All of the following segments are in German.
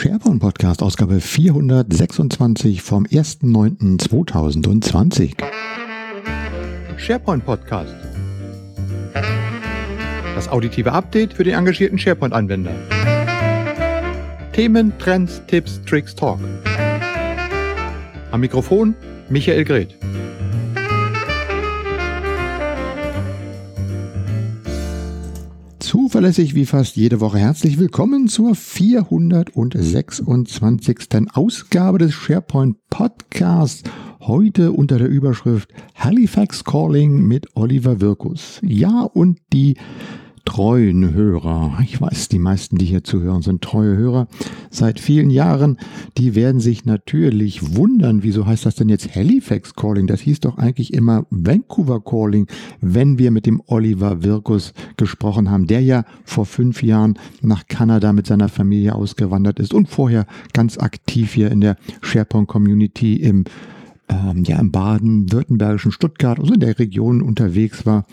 SharePoint Podcast, Ausgabe 426 vom 1.9.2020. SharePoint Podcast. Das auditive Update für den engagierten SharePoint-Anwender. Themen, Trends, Tipps, Tricks, Talk. Am Mikrofon Michael Greth. Zuverlässig wie fast jede Woche herzlich willkommen zur 426. Ausgabe des SharePoint Podcasts. Heute unter der Überschrift Halifax Calling mit Oliver Wirkus. Ja, und die treuen Hörer, ich weiß, die meisten, die hier zuhören, sind treue Hörer seit vielen Jahren, die werden sich natürlich wundern, wieso heißt das denn jetzt Halifax Calling? Das hieß doch eigentlich immer Vancouver Calling, wenn wir mit dem Oliver Wirkus gesprochen haben, der ja vor fünf Jahren nach Kanada mit seiner Familie ausgewandert ist und vorher ganz aktiv hier in der SharePoint Community im ähm, ja, im baden-württembergischen Stuttgart, also in der Region unterwegs war.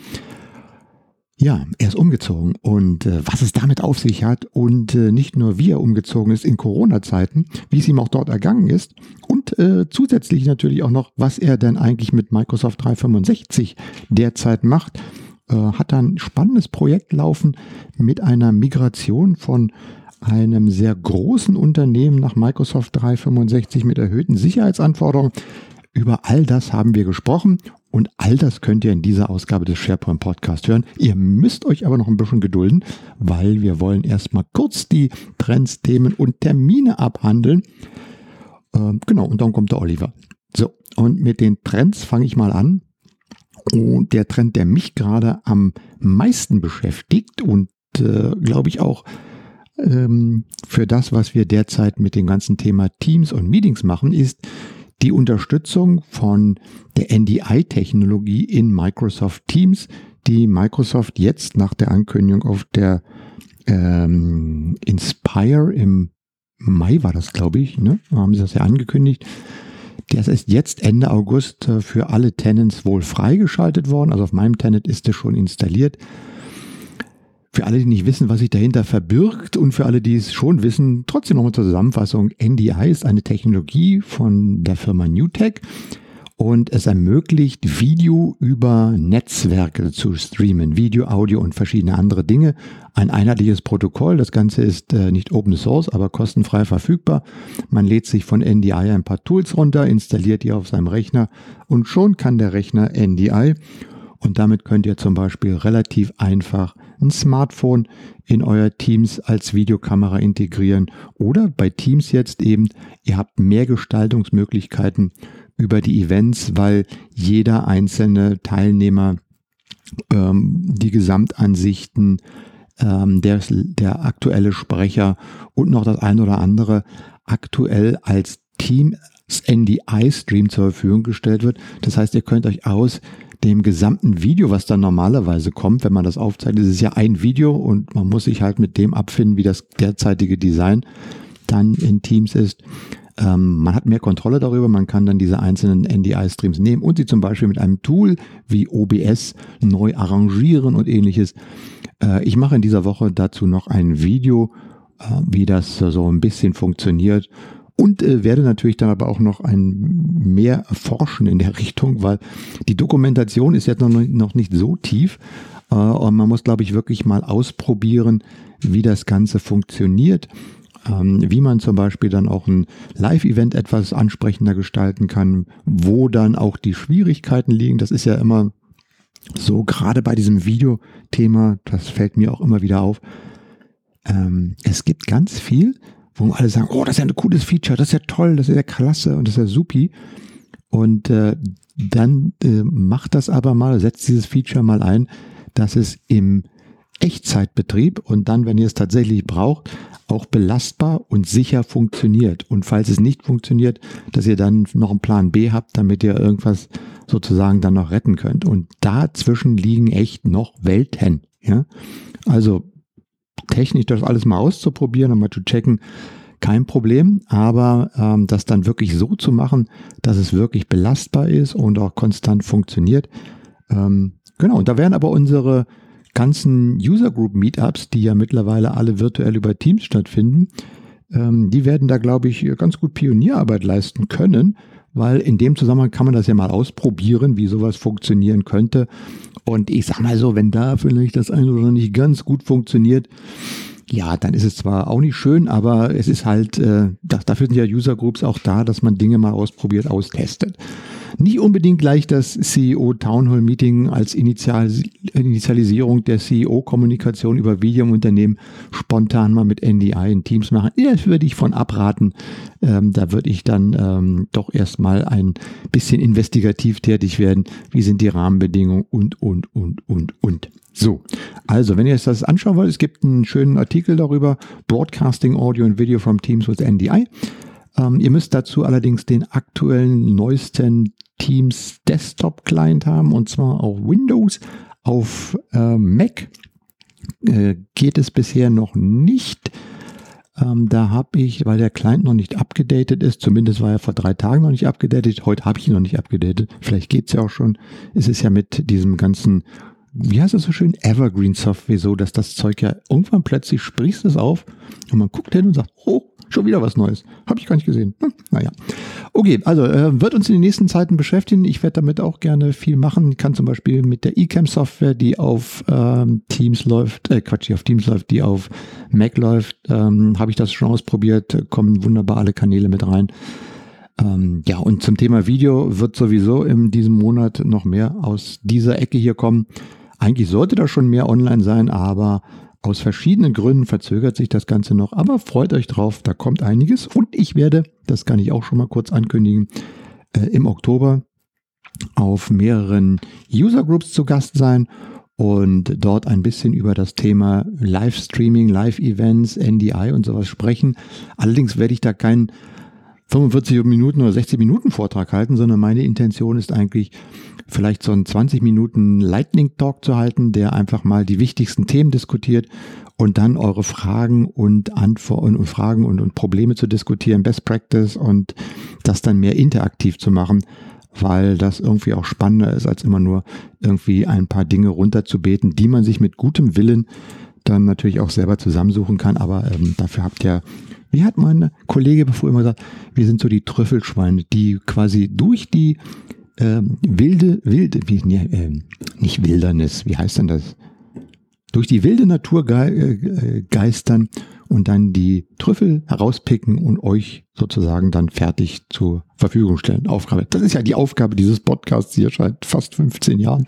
Ja, er ist umgezogen und äh, was es damit auf sich hat und äh, nicht nur wie er umgezogen ist in Corona-Zeiten, wie es ihm auch dort ergangen ist und äh, zusätzlich natürlich auch noch, was er denn eigentlich mit Microsoft 365 derzeit macht, äh, hat er ein spannendes Projekt laufen mit einer Migration von einem sehr großen Unternehmen nach Microsoft 365 mit erhöhten Sicherheitsanforderungen. Über all das haben wir gesprochen und all das könnt ihr in dieser Ausgabe des SharePoint Podcast hören. Ihr müsst euch aber noch ein bisschen gedulden, weil wir wollen erstmal kurz die Trends, Themen und Termine abhandeln. Ähm, genau, und dann kommt der Oliver. So, und mit den Trends fange ich mal an. Und der Trend, der mich gerade am meisten beschäftigt und äh, glaube ich auch ähm, für das, was wir derzeit mit dem ganzen Thema Teams und Meetings machen, ist die Unterstützung von der NDI-Technologie in Microsoft Teams, die Microsoft jetzt nach der Ankündigung auf der ähm, Inspire im Mai war das, glaube ich, ne? haben sie das ja angekündigt. Das ist jetzt Ende August äh, für alle Tenants wohl freigeschaltet worden. Also auf meinem Tenant ist es schon installiert. Für alle, die nicht wissen, was sich dahinter verbirgt und für alle, die es schon wissen, trotzdem nochmal zur Zusammenfassung. NDI ist eine Technologie von der Firma Newtech und es ermöglicht Video über Netzwerke zu streamen, Video, Audio und verschiedene andere Dinge. Ein einheitliches Protokoll, das Ganze ist äh, nicht Open Source, aber kostenfrei verfügbar. Man lädt sich von NDI ein paar Tools runter, installiert die auf seinem Rechner und schon kann der Rechner NDI und damit könnt ihr zum Beispiel relativ einfach ein Smartphone in euer Teams als Videokamera integrieren oder bei Teams jetzt eben, ihr habt mehr Gestaltungsmöglichkeiten über die Events, weil jeder einzelne Teilnehmer ähm, die Gesamtansichten, ähm, der, der aktuelle Sprecher und noch das ein oder andere aktuell als Team NDI-Stream zur Verfügung gestellt wird. Das heißt, ihr könnt euch aus dem gesamten Video, was dann normalerweise kommt, wenn man das aufzeichnet, ist es ja ein Video und man muss sich halt mit dem abfinden, wie das derzeitige Design dann in Teams ist. Ähm, man hat mehr Kontrolle darüber, man kann dann diese einzelnen NDI-Streams nehmen und sie zum Beispiel mit einem Tool wie OBS neu arrangieren und ähnliches. Äh, ich mache in dieser Woche dazu noch ein Video, äh, wie das so ein bisschen funktioniert und äh, werde natürlich dann aber auch noch ein mehr forschen in der Richtung, weil die Dokumentation ist jetzt noch, noch nicht so tief äh, und man muss, glaube ich, wirklich mal ausprobieren, wie das Ganze funktioniert, ähm, wie man zum Beispiel dann auch ein Live-Event etwas ansprechender gestalten kann, wo dann auch die Schwierigkeiten liegen. Das ist ja immer so, gerade bei diesem Videothema, das fällt mir auch immer wieder auf. Ähm, es gibt ganz viel, wo alle sagen, oh, das ist ja ein cooles Feature, das ist ja toll, das ist ja klasse und das ist ja supi. Und äh, dann äh, macht das aber mal, setzt dieses Feature mal ein, dass es im Echtzeitbetrieb und dann, wenn ihr es tatsächlich braucht, auch belastbar und sicher funktioniert. Und falls es nicht funktioniert, dass ihr dann noch einen Plan B habt, damit ihr irgendwas sozusagen dann noch retten könnt. Und dazwischen liegen echt noch Welten. Ja? Also technisch das alles mal auszuprobieren und mal zu checken, kein Problem, aber ähm, das dann wirklich so zu machen, dass es wirklich belastbar ist und auch konstant funktioniert. Ähm, genau, und da werden aber unsere ganzen User Group Meetups, die ja mittlerweile alle virtuell über Teams stattfinden, ähm, die werden da, glaube ich, ganz gut Pionierarbeit leisten können, weil in dem Zusammenhang kann man das ja mal ausprobieren, wie sowas funktionieren könnte. Und ich sag mal so, wenn da vielleicht das eine oder nicht ganz gut funktioniert, ja, dann ist es zwar auch nicht schön, aber es ist halt, äh, dafür sind ja User Groups auch da, dass man Dinge mal ausprobiert, austestet. Nicht unbedingt gleich das CEO Town Hall Meeting als Initial, Initialisierung der CEO-Kommunikation über Video im Unternehmen spontan mal mit NDI in Teams machen. Das würde ich von abraten. Ähm, da würde ich dann ähm, doch erstmal ein bisschen investigativ tätig werden. Wie sind die Rahmenbedingungen und, und, und, und, und. So, also wenn ihr euch das anschauen wollt, es gibt einen schönen Artikel darüber, Broadcasting Audio and Video from Teams with NDI. Ähm, ihr müsst dazu allerdings den aktuellen, neuesten Teams Desktop Client haben und zwar auf Windows. Auf äh, Mac äh, geht es bisher noch nicht. Ähm, da habe ich, weil der Client noch nicht abgedatet ist, zumindest war er vor drei Tagen noch nicht abgedatet, heute habe ich ihn noch nicht abgedatet, vielleicht geht es ja auch schon. Es ist ja mit diesem ganzen, wie heißt das so schön, Evergreen Software so, dass das Zeug ja irgendwann plötzlich sprießt es auf und man guckt hin und sagt, oh, Schon wieder was Neues. Habe ich gar nicht gesehen. Hm, naja. Okay, also äh, wird uns in den nächsten Zeiten beschäftigen. Ich werde damit auch gerne viel machen. Ich kann zum Beispiel mit der eCam-Software, die auf ähm, Teams läuft, äh, Quatsch, die auf Teams läuft, die auf Mac läuft, ähm, habe ich das schon ausprobiert. Kommen wunderbar alle Kanäle mit rein. Ähm, ja, und zum Thema Video wird sowieso in diesem Monat noch mehr aus dieser Ecke hier kommen. Eigentlich sollte da schon mehr online sein, aber aus verschiedenen Gründen verzögert sich das Ganze noch, aber freut euch drauf, da kommt einiges und ich werde, das kann ich auch schon mal kurz ankündigen, äh, im Oktober auf mehreren User Groups zu Gast sein und dort ein bisschen über das Thema Livestreaming, Live-Events, NDI und sowas sprechen. Allerdings werde ich da keinen 45 Minuten oder 60 Minuten Vortrag halten, sondern meine Intention ist eigentlich, vielleicht so einen 20 Minuten Lightning Talk zu halten, der einfach mal die wichtigsten Themen diskutiert und dann eure Fragen und Antworten und Fragen und, und Probleme zu diskutieren, Best Practice und das dann mehr interaktiv zu machen, weil das irgendwie auch spannender ist, als immer nur irgendwie ein paar Dinge runterzubeten, die man sich mit gutem Willen dann natürlich auch selber zusammensuchen kann. Aber ähm, dafür habt ihr, wie hat mein Kollege bevor immer gesagt, wir sind so die Trüffelschweine, die quasi durch die ähm, wilde, wilde, wie, nee, äh, nicht Wildernis, wie heißt denn das? Durch die wilde Natur äh, geistern und dann die Trüffel herauspicken und euch sozusagen dann fertig zur Verfügung stellen. Aufgabe. Das ist ja die Aufgabe dieses Podcasts hier seit fast 15 Jahren.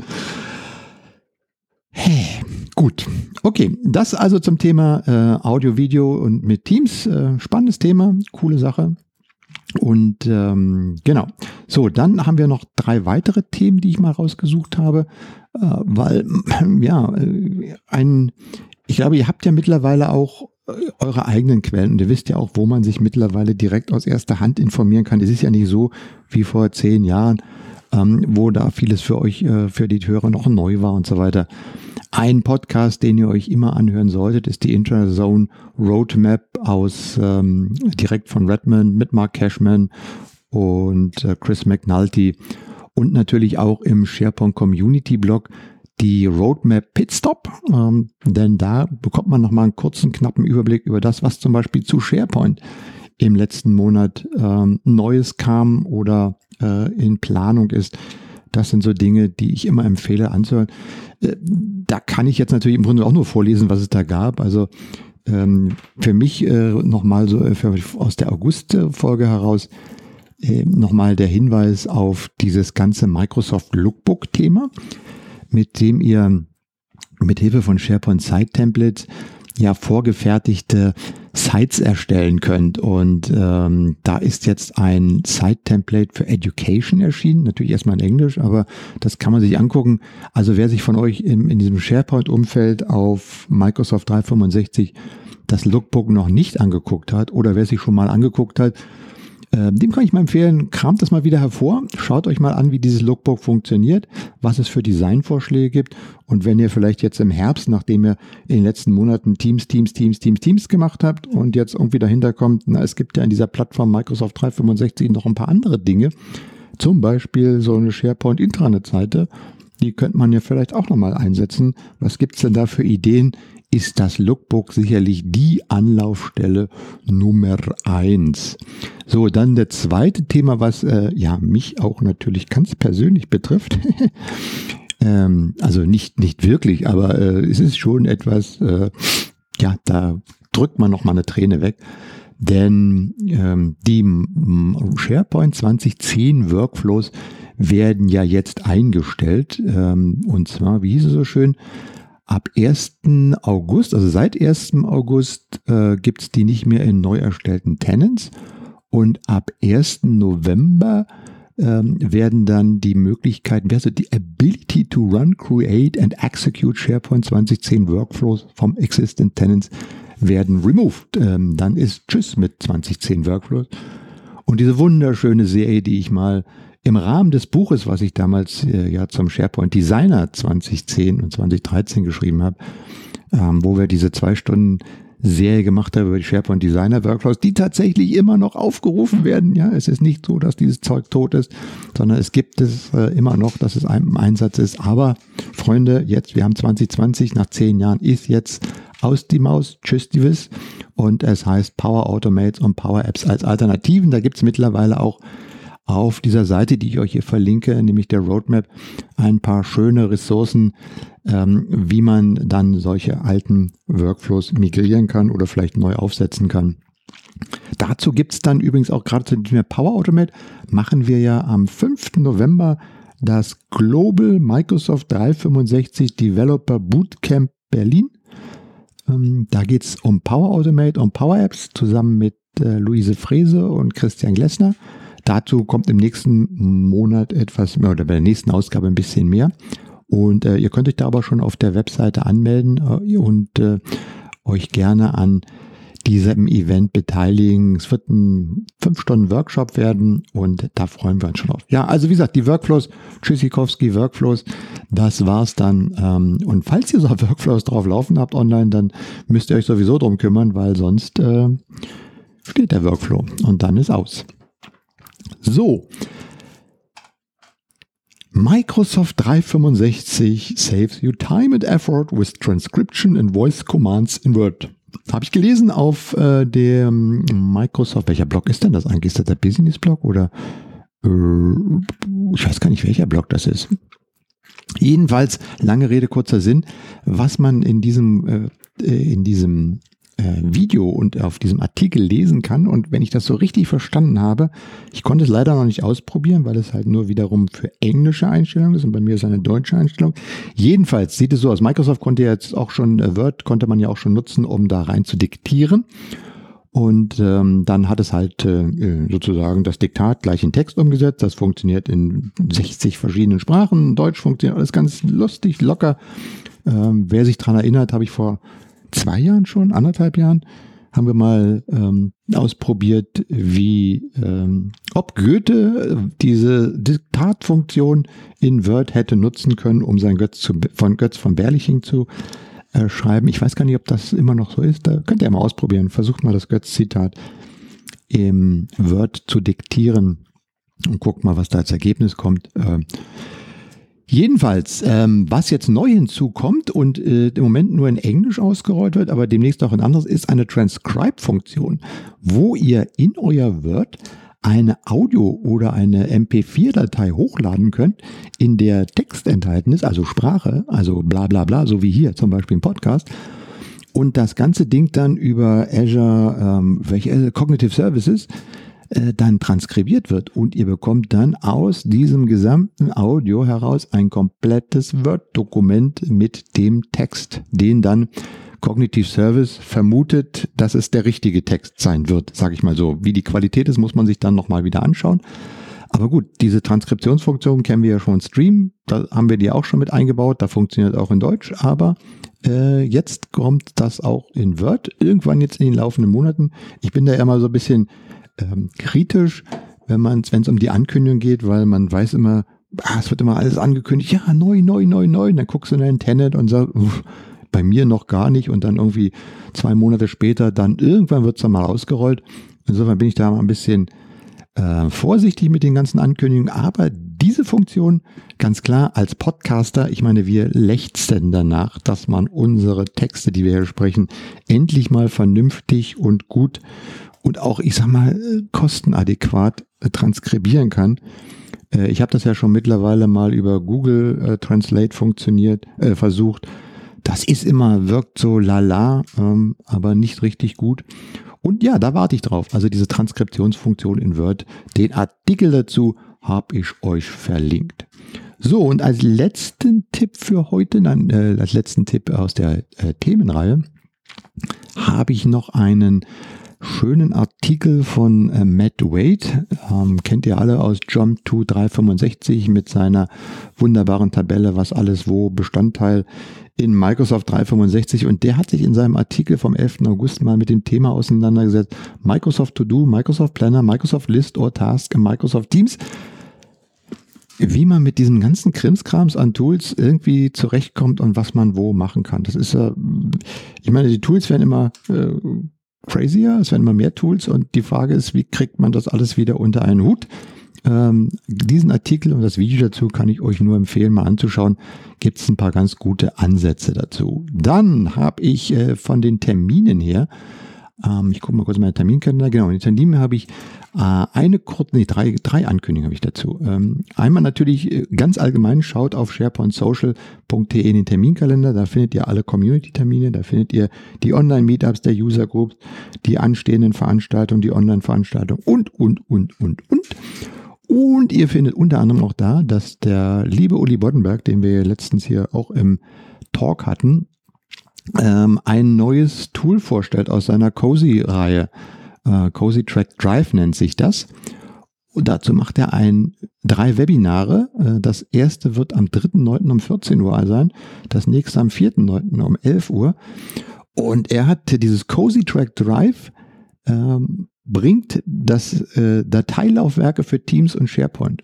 Hey, gut. Okay, das also zum Thema äh, Audio, Video und mit Teams. Äh, spannendes Thema, coole Sache. Und ähm, genau. So, dann haben wir noch drei weitere Themen, die ich mal rausgesucht habe, äh, weil ja, äh, ein, ich glaube, ihr habt ja mittlerweile auch äh, eure eigenen Quellen und ihr wisst ja auch, wo man sich mittlerweile direkt aus erster Hand informieren kann. Es ist ja nicht so wie vor zehn Jahren, ähm, wo da vieles für euch, äh, für die Hörer noch neu war und so weiter. Ein Podcast, den ihr euch immer anhören solltet, ist die Internet Zone Roadmap aus ähm, direkt von Redmond mit Mark Cashman und äh, Chris McNulty und natürlich auch im SharePoint Community Blog die Roadmap Pitstop, ähm, denn da bekommt man nochmal einen kurzen, knappen Überblick über das, was zum Beispiel zu SharePoint im letzten Monat ähm, Neues kam oder äh, in Planung ist. Das sind so Dinge, die ich immer empfehle anzuhören. Äh, da kann ich jetzt natürlich im Grunde auch nur vorlesen, was es da gab. Also ähm, für mich äh, nochmal so äh, für, aus der August-Folge heraus äh, nochmal der Hinweis auf dieses ganze Microsoft Lookbook-Thema, mit dem ihr mit Hilfe von SharePoint Site Templates ja vorgefertigte Sites erstellen könnt. Und ähm, da ist jetzt ein Site-Template für Education erschienen, natürlich erstmal in Englisch, aber das kann man sich angucken. Also wer sich von euch in, in diesem SharePoint-Umfeld auf Microsoft 365 das Lookbook noch nicht angeguckt hat oder wer sich schon mal angeguckt hat, ähm, dem kann ich mal empfehlen, kramt das mal wieder hervor, schaut euch mal an, wie dieses Lookbook funktioniert, was es für Designvorschläge gibt. Und wenn ihr vielleicht jetzt im Herbst, nachdem ihr in den letzten Monaten Teams, Teams, Teams, Teams, Teams gemacht habt und jetzt irgendwie dahinter kommt, na, es gibt ja in dieser Plattform Microsoft 365 noch ein paar andere Dinge, zum Beispiel so eine SharePoint Intranet-Seite, die könnte man ja vielleicht auch nochmal einsetzen. Was gibt's denn da für Ideen ist das Lookbook sicherlich die Anlaufstelle Nummer eins. So, dann der zweite Thema, was äh, ja mich auch natürlich ganz persönlich betrifft. ähm, also nicht, nicht wirklich, aber äh, es ist schon etwas, äh, ja, da drückt man noch mal eine Träne weg. Denn ähm, die SharePoint 2010 Workflows werden ja jetzt eingestellt. Ähm, und zwar, wie hieß es so schön, ab 1. August, also seit 1. August äh, gibt es die nicht mehr in neu erstellten Tenants. Und ab 1. November ähm, werden dann die Möglichkeiten, also die Ability to run, create and execute SharePoint 2010 Workflows vom Existing Tenants werden removed. Ähm, dann ist Tschüss mit 2010 Workflows. Und diese wunderschöne Serie, die ich mal im Rahmen des Buches, was ich damals äh, ja zum SharePoint Designer 2010 und 2013 geschrieben habe, ähm, wo wir diese zwei Stunden Serie gemacht haben über die SharePoint Designer Workflows, die tatsächlich immer noch aufgerufen werden. Ja, es ist nicht so, dass dieses Zeug tot ist, sondern es gibt es äh, immer noch, dass es im Einsatz ist. Aber Freunde, jetzt, wir haben 2020, nach zehn Jahren ist jetzt aus die Maus, tschüss die Wiss. Und es heißt Power Automates und Power Apps als Alternativen. Da gibt es mittlerweile auch auf dieser Seite, die ich euch hier verlinke, nämlich der Roadmap, ein paar schöne Ressourcen, ähm, wie man dann solche alten Workflows migrieren kann oder vielleicht neu aufsetzen kann. Dazu gibt es dann übrigens auch gerade zu dem Power Automate, machen wir ja am 5. November das Global Microsoft 365 Developer Bootcamp Berlin. Ähm, da geht es um Power Automate und Power Apps zusammen mit äh, Luise Frese und Christian Glessner. Dazu kommt im nächsten Monat etwas mehr oder bei der nächsten Ausgabe ein bisschen mehr. Und äh, ihr könnt euch da aber schon auf der Webseite anmelden äh, und äh, euch gerne an diesem Event beteiligen. Es wird ein 5-Stunden-Workshop werden und da freuen wir uns schon drauf. Ja, also wie gesagt, die Workflows, Tschüssikowski Workflows, das war's dann. Ähm, und falls ihr so Workflows drauf laufen habt online, dann müsst ihr euch sowieso drum kümmern, weil sonst äh, steht der Workflow und dann ist aus. So. Microsoft 365 saves you time and effort with transcription and voice commands in Word. Habe ich gelesen auf äh, dem Microsoft. Welcher Blog ist denn das eigentlich? Ist das der Business-Blog oder äh, ich weiß gar nicht, welcher Blog das ist. Jedenfalls, lange Rede, kurzer Sinn, was man in diesem, äh, in diesem Video und auf diesem Artikel lesen kann. Und wenn ich das so richtig verstanden habe, ich konnte es leider noch nicht ausprobieren, weil es halt nur wiederum für englische Einstellungen ist und bei mir ist eine deutsche Einstellung. Jedenfalls sieht es so aus. Microsoft konnte jetzt auch schon, äh, Word konnte man ja auch schon nutzen, um da rein zu diktieren. Und ähm, dann hat es halt äh, sozusagen das Diktat gleich in Text umgesetzt. Das funktioniert in 60 verschiedenen Sprachen. Deutsch funktioniert alles ganz lustig, locker. Ähm, wer sich dran erinnert, habe ich vor zwei Jahren schon, anderthalb Jahren, haben wir mal ähm, ausprobiert, wie ähm, ob Goethe äh, diese Diktatfunktion in Word hätte nutzen können, um sein Götz zu, von Götz von Berliching zu äh, schreiben. Ich weiß gar nicht, ob das immer noch so ist. Da könnt ihr mal ausprobieren. Versucht mal das Götz-Zitat im Word zu diktieren und guckt mal, was da als Ergebnis kommt. Äh, Jedenfalls, ähm, was jetzt neu hinzukommt und äh, im Moment nur in Englisch ausgerollt wird, aber demnächst auch in anderes, ist eine Transcribe-Funktion, wo ihr in euer Word eine Audio- oder eine MP4-Datei hochladen könnt, in der Text enthalten ist, also Sprache, also bla bla bla, so wie hier zum Beispiel im Podcast. Und das ganze Ding dann über Azure, ähm, welche äh, Cognitive Services äh, dann transkribiert wird und ihr bekommt dann aus diesem gesamten Audio heraus ein komplettes Word-Dokument mit dem Text, den dann Cognitive Service vermutet, dass es der richtige Text sein wird, sage ich mal so. Wie die Qualität ist, muss man sich dann nochmal wieder anschauen. Aber gut, diese Transkriptionsfunktion kennen wir ja schon Stream, da haben wir die auch schon mit eingebaut, da funktioniert auch in Deutsch, aber äh, jetzt kommt das auch in Word, irgendwann jetzt in den laufenden Monaten. Ich bin da ja mal so ein bisschen ähm, kritisch, wenn man, wenn es um die Ankündigung geht, weil man weiß immer, ah, es wird immer alles angekündigt, ja, neu, neu, neu, neu. Und dann guckst du in dein Tenet und sagst, uff, bei mir noch gar nicht. Und dann irgendwie zwei Monate später, dann irgendwann wird es dann mal ausgerollt. Insofern bin ich da mal ein bisschen äh, vorsichtig mit den ganzen Ankündigungen, aber diese Funktion ganz klar als Podcaster, ich meine, wir lechzen danach, dass man unsere Texte, die wir hier sprechen, endlich mal vernünftig und gut und auch, ich sag mal, kostenadäquat äh, transkribieren kann. Äh, ich habe das ja schon mittlerweile mal über Google äh, Translate funktioniert, äh, versucht. Das ist immer, wirkt so lala, ähm, aber nicht richtig gut. Und ja, da warte ich drauf. Also diese Transkriptionsfunktion in Word. Den Artikel dazu habe ich euch verlinkt. So, und als letzten Tipp für heute, dann äh, als letzten Tipp aus der äh, Themenreihe, habe ich noch einen schönen Artikel von äh, Matt Wade. Ähm, kennt ihr alle aus Jump to 365 mit seiner wunderbaren Tabelle, was alles wo Bestandteil in Microsoft 365 und der hat sich in seinem Artikel vom 11. August mal mit dem Thema auseinandergesetzt. Microsoft To Do, Microsoft Planner, Microsoft List or Task, Microsoft Teams. Wie man mit diesem ganzen Krimskrams an Tools irgendwie zurechtkommt und was man wo machen kann. Das ist ja, ich meine, die Tools werden immer äh, crazier, es werden immer mehr Tools und die Frage ist, wie kriegt man das alles wieder unter einen Hut? Ähm, diesen Artikel und das Video dazu kann ich euch nur empfehlen, mal anzuschauen. Gibt es ein paar ganz gute Ansätze dazu. Dann habe ich äh, von den Terminen her, ähm, ich gucke mal kurz in meinen Terminkalender, genau, in den Terminen habe ich äh, eine kurze, nee, drei, drei Ankündigungen habe ich dazu. Ähm, einmal natürlich äh, ganz allgemein, schaut auf sharepointsocial.de in den Terminkalender, da findet ihr alle Community-Termine, da findet ihr die Online-Meetups der User Groups, die anstehenden Veranstaltungen, die Online-Veranstaltungen und, und, und, und, und. Und ihr findet unter anderem auch da, dass der liebe Uli Boddenberg, den wir letztens hier auch im Talk hatten, ähm, ein neues Tool vorstellt aus seiner Cozy-Reihe. Äh, Cozy Track Drive nennt sich das. Und dazu macht er ein, drei Webinare. Äh, das erste wird am 3.9. um 14 Uhr sein, das nächste am 4.9. um 11 Uhr. Und er hat dieses Cozy Track Drive ähm, bringt das äh, Dateilaufwerke für Teams und SharePoint.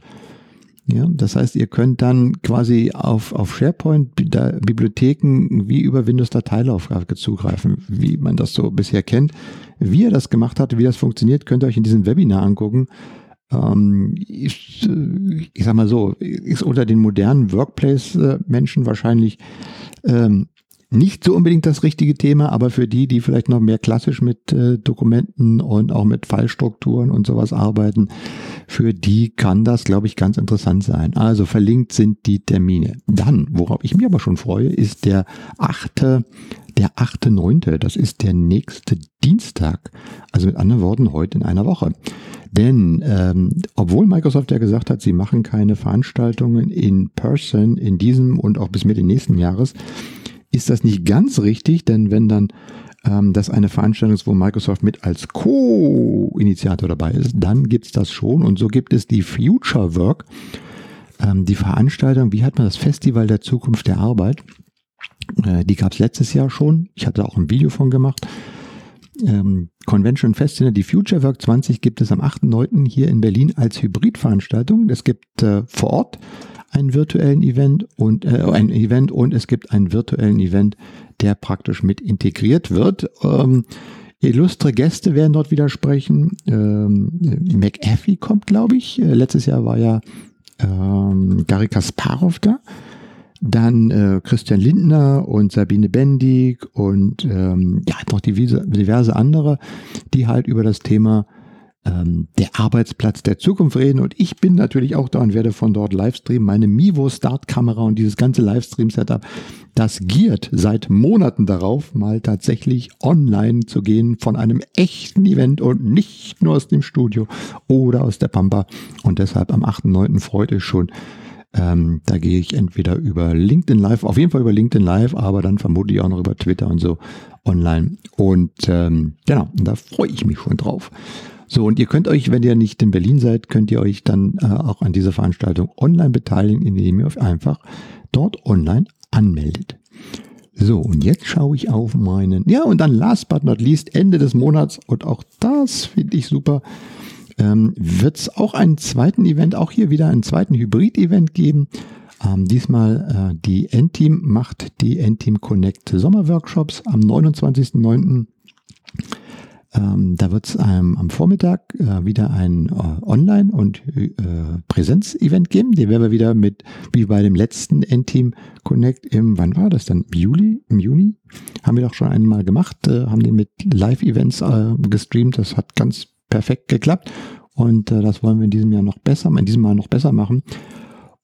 Ja, das heißt, ihr könnt dann quasi auf, auf SharePoint Bibliotheken wie über Windows Dateilaufwerke zugreifen, wie man das so bisher kennt. Wie er das gemacht hat, wie das funktioniert, könnt ihr euch in diesem Webinar angucken. Ähm, ich, ich sag mal so, ist unter den modernen Workplace-Menschen wahrscheinlich ähm, nicht so unbedingt das richtige Thema, aber für die, die vielleicht noch mehr klassisch mit äh, Dokumenten und auch mit Fallstrukturen und sowas arbeiten, für die kann das, glaube ich, ganz interessant sein. Also verlinkt sind die Termine. Dann, worauf ich mich aber schon freue, ist der achte, der achte neunte. Das ist der nächste Dienstag. Also mit anderen Worten, heute in einer Woche. Denn ähm, obwohl Microsoft ja gesagt hat, sie machen keine Veranstaltungen in Person in diesem und auch bis Mitte nächsten Jahres, ist das nicht ganz richtig, denn wenn dann ähm, das eine Veranstaltung ist, wo Microsoft mit als Co-Initiator dabei ist, dann gibt es das schon. Und so gibt es die Future Work, ähm, die Veranstaltung, wie hat man das Festival der Zukunft der Arbeit, äh, die gab es letztes Jahr schon, ich hatte auch ein Video von gemacht, ähm, Convention Festival, die Future Work 20 gibt es am 8.9. hier in Berlin als Hybridveranstaltung. Es gibt äh, vor Ort einen virtuellen Event und äh, ein Event und es gibt einen virtuellen Event, der praktisch mit integriert wird. Ähm, illustre Gäste werden dort wieder sprechen. Ähm, McAfee kommt, glaube ich. Äh, letztes Jahr war ja ähm, Gary Kasparov da. Dann äh, Christian Lindner und Sabine Bendig und ähm, ja, noch diverse, diverse andere, die halt über das Thema ähm, der Arbeitsplatz der Zukunft reden. Und ich bin natürlich auch da und werde von dort Livestreamen. Meine Mivo Start Kamera und dieses ganze Livestream Setup, das giert seit Monaten darauf, mal tatsächlich online zu gehen von einem echten Event und nicht nur aus dem Studio oder aus der Pampa. Und deshalb am 8.9. freut euch schon. Ähm, da gehe ich entweder über LinkedIn Live, auf jeden Fall über LinkedIn Live, aber dann vermutlich auch noch über Twitter und so online. Und ähm, genau, da freue ich mich schon drauf. So, und ihr könnt euch, wenn ihr nicht in Berlin seid, könnt ihr euch dann äh, auch an dieser Veranstaltung online beteiligen, indem ihr euch einfach dort online anmeldet. So, und jetzt schaue ich auf meinen, ja, und dann last but not least, Ende des Monats, und auch das finde ich super, ähm, wird es auch einen zweiten Event, auch hier wieder einen zweiten Hybrid-Event geben. Ähm, diesmal äh, die Endteam macht die Endteam Connect Sommerworkshops am 29.09. Ähm, da wird es ähm, am Vormittag äh, wieder ein äh, Online- und äh, Präsenz-Event geben. Den werden wir wieder mit, wie bei dem letzten Endteam Connect im, wann war das dann? Im Juli? Im Juni? Haben wir doch schon einmal gemacht, äh, haben den mit Live-Events äh, gestreamt. Das hat ganz perfekt geklappt. Und äh, das wollen wir in diesem Jahr noch besser, in diesem Mal noch besser machen.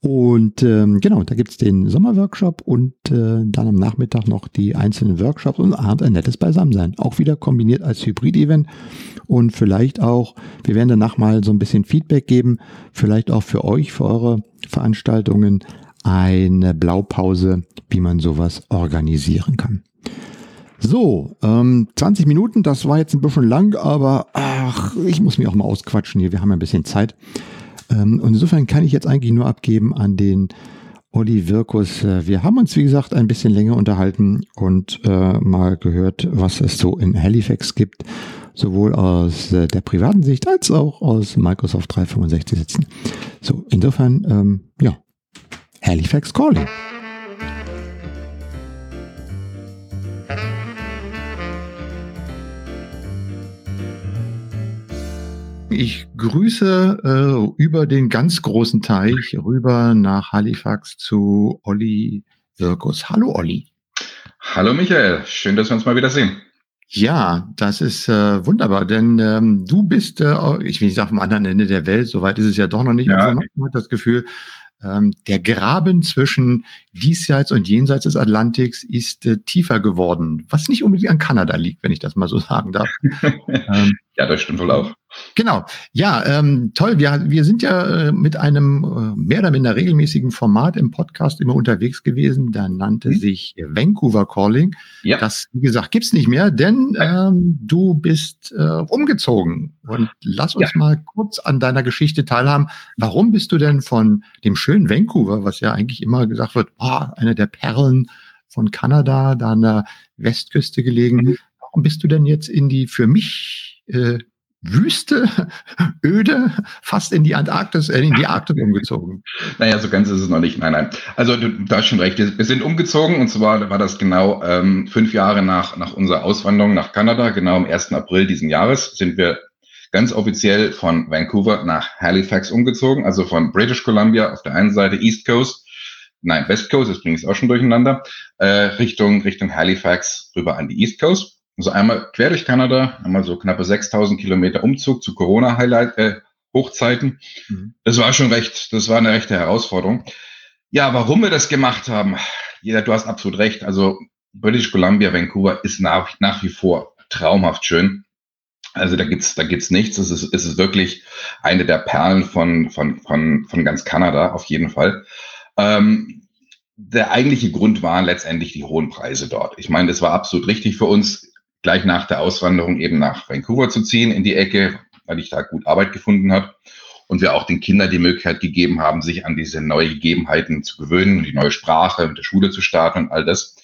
Und ähm, genau, da gibt's den Sommerworkshop und äh, dann am Nachmittag noch die einzelnen Workshops und abends ein nettes Beisammensein. Auch wieder kombiniert als Hybrid-Event und vielleicht auch, wir werden danach mal so ein bisschen Feedback geben, vielleicht auch für euch, für eure Veranstaltungen eine Blaupause, wie man sowas organisieren kann. So, ähm, 20 Minuten, das war jetzt ein bisschen lang, aber ach, ich muss mich auch mal ausquatschen hier, wir haben ein bisschen Zeit. Ähm, und insofern kann ich jetzt eigentlich nur abgeben an den Olli Wirkus. Äh, wir haben uns, wie gesagt, ein bisschen länger unterhalten und äh, mal gehört, was es so in Halifax gibt, sowohl aus äh, der privaten Sicht als auch aus Microsoft 365 sitzen. So, insofern, ähm, ja, Halifax Calling. Ich grüße äh, über den ganz großen Teich rüber nach Halifax zu Olli Wirkus. Hallo Olli. Hallo Michael, schön, dass wir uns mal wieder sehen. Ja, das ist äh, wunderbar, denn ähm, du bist, äh, ich will nicht sagen, am anderen Ende der Welt, soweit ist es ja doch noch nicht, ja. aber man hat das Gefühl, ähm, der Graben zwischen diesseits und jenseits des Atlantiks ist äh, tiefer geworden, was nicht unbedingt an Kanada liegt, wenn ich das mal so sagen darf. ähm, ja, das stimmt wohl auch. Genau. Ja, ähm, toll. Wir, wir sind ja äh, mit einem äh, mehr oder minder regelmäßigen Format im Podcast immer unterwegs gewesen. Da nannte mhm. sich Vancouver Calling. Ja. Das, wie gesagt, gibt's nicht mehr, denn ähm, du bist äh, umgezogen. Und lass uns ja. mal kurz an deiner Geschichte teilhaben. Warum bist du denn von dem schönen Vancouver, was ja eigentlich immer gesagt wird, oh, eine der Perlen von Kanada, da an der Westküste gelegen, mhm. warum bist du denn jetzt in die für mich äh, Wüste, öde, fast in die Antarktis, äh, in die Arktis umgezogen. Naja, so ganz ist es noch nicht. Nein, nein. Also du, du hast schon recht. Wir sind umgezogen und zwar war das genau ähm, fünf Jahre nach, nach unserer Auswanderung nach Kanada. Genau am 1. April diesen Jahres sind wir ganz offiziell von Vancouver nach Halifax umgezogen, also von British Columbia auf der einen Seite East Coast, nein, West Coast, das bringe ich auch schon durcheinander, äh, Richtung, Richtung Halifax rüber an die East Coast. Also einmal quer durch Kanada, einmal so knappe 6000 Kilometer Umzug zu Corona-Highlight, äh, Hochzeiten. Mhm. Das war schon recht, das war eine rechte Herausforderung. Ja, warum wir das gemacht haben, jeder, du hast absolut recht. Also British Columbia, Vancouver ist nach, nach wie vor traumhaft schön. Also da gibt's, da gibt's nichts. Es ist, es ist wirklich eine der Perlen von, von, von, von ganz Kanada, auf jeden Fall. Ähm, der eigentliche Grund waren letztendlich die hohen Preise dort. Ich meine, das war absolut richtig für uns gleich nach der Auswanderung eben nach Vancouver zu ziehen in die Ecke, weil ich da gut Arbeit gefunden habe und wir auch den Kindern die Möglichkeit gegeben haben, sich an diese neue Gegebenheiten zu gewöhnen, die neue Sprache mit der Schule zu starten und all das.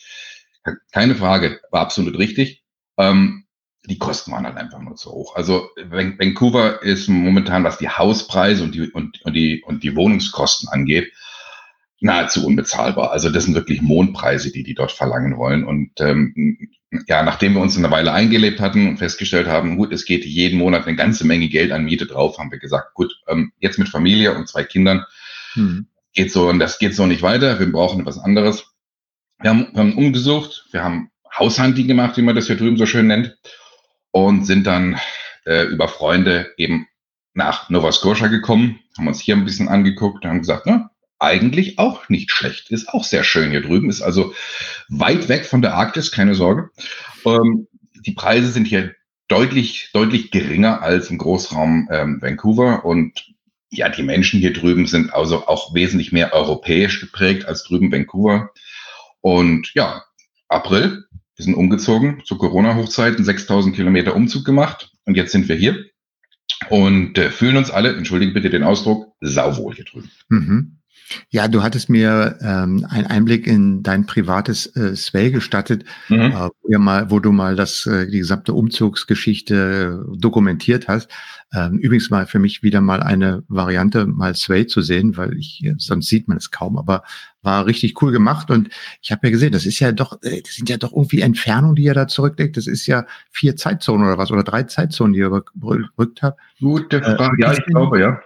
Keine Frage, war absolut richtig. Ähm, die Kosten waren halt einfach nur zu hoch. Also Vancouver ist momentan, was die Hauspreise und die, und, und die, und die Wohnungskosten angeht, nahezu unbezahlbar. Also das sind wirklich Mondpreise, die die dort verlangen wollen. Und ähm, ja, nachdem wir uns eine Weile eingelebt hatten und festgestellt haben, gut, es geht jeden Monat eine ganze Menge Geld an Miete drauf, haben wir gesagt, gut, ähm, jetzt mit Familie und zwei Kindern hm. geht so und das geht so nicht weiter. Wir brauchen etwas anderes. Wir haben, wir haben umgesucht, wir haben Haushunting gemacht, wie man das hier drüben so schön nennt, und sind dann äh, über Freunde eben nach Nova Scotia gekommen, haben uns hier ein bisschen angeguckt und haben gesagt, na, eigentlich auch nicht schlecht. Ist auch sehr schön hier drüben. Ist also weit weg von der Arktis, keine Sorge. Ähm, die Preise sind hier deutlich, deutlich geringer als im Großraum ähm, Vancouver. Und ja, die Menschen hier drüben sind also auch wesentlich mehr europäisch geprägt als drüben Vancouver. Und ja, April, wir sind umgezogen zu Corona-Hochzeiten, 6000 Kilometer Umzug gemacht. Und jetzt sind wir hier und äh, fühlen uns alle, entschuldigen bitte den Ausdruck, sauwohl hier drüben. Mhm. Ja, du hattest mir ähm, einen Einblick in dein privates äh, Sway gestattet, mhm. äh, wo, mal, wo du mal das, äh, die gesamte Umzugsgeschichte dokumentiert hast. Ähm, übrigens mal für mich wieder mal eine Variante, mal Sway zu sehen, weil ich sonst sieht man es kaum, aber war richtig cool gemacht und ich habe ja gesehen, das ist ja doch, äh, das sind ja doch irgendwie Entfernungen, die ihr da zurücklegt. Das ist ja vier Zeitzonen oder was oder drei Zeitzonen, die ihr überbrückt habt. Gute äh, Frage, äh, ja, ich glaube ja.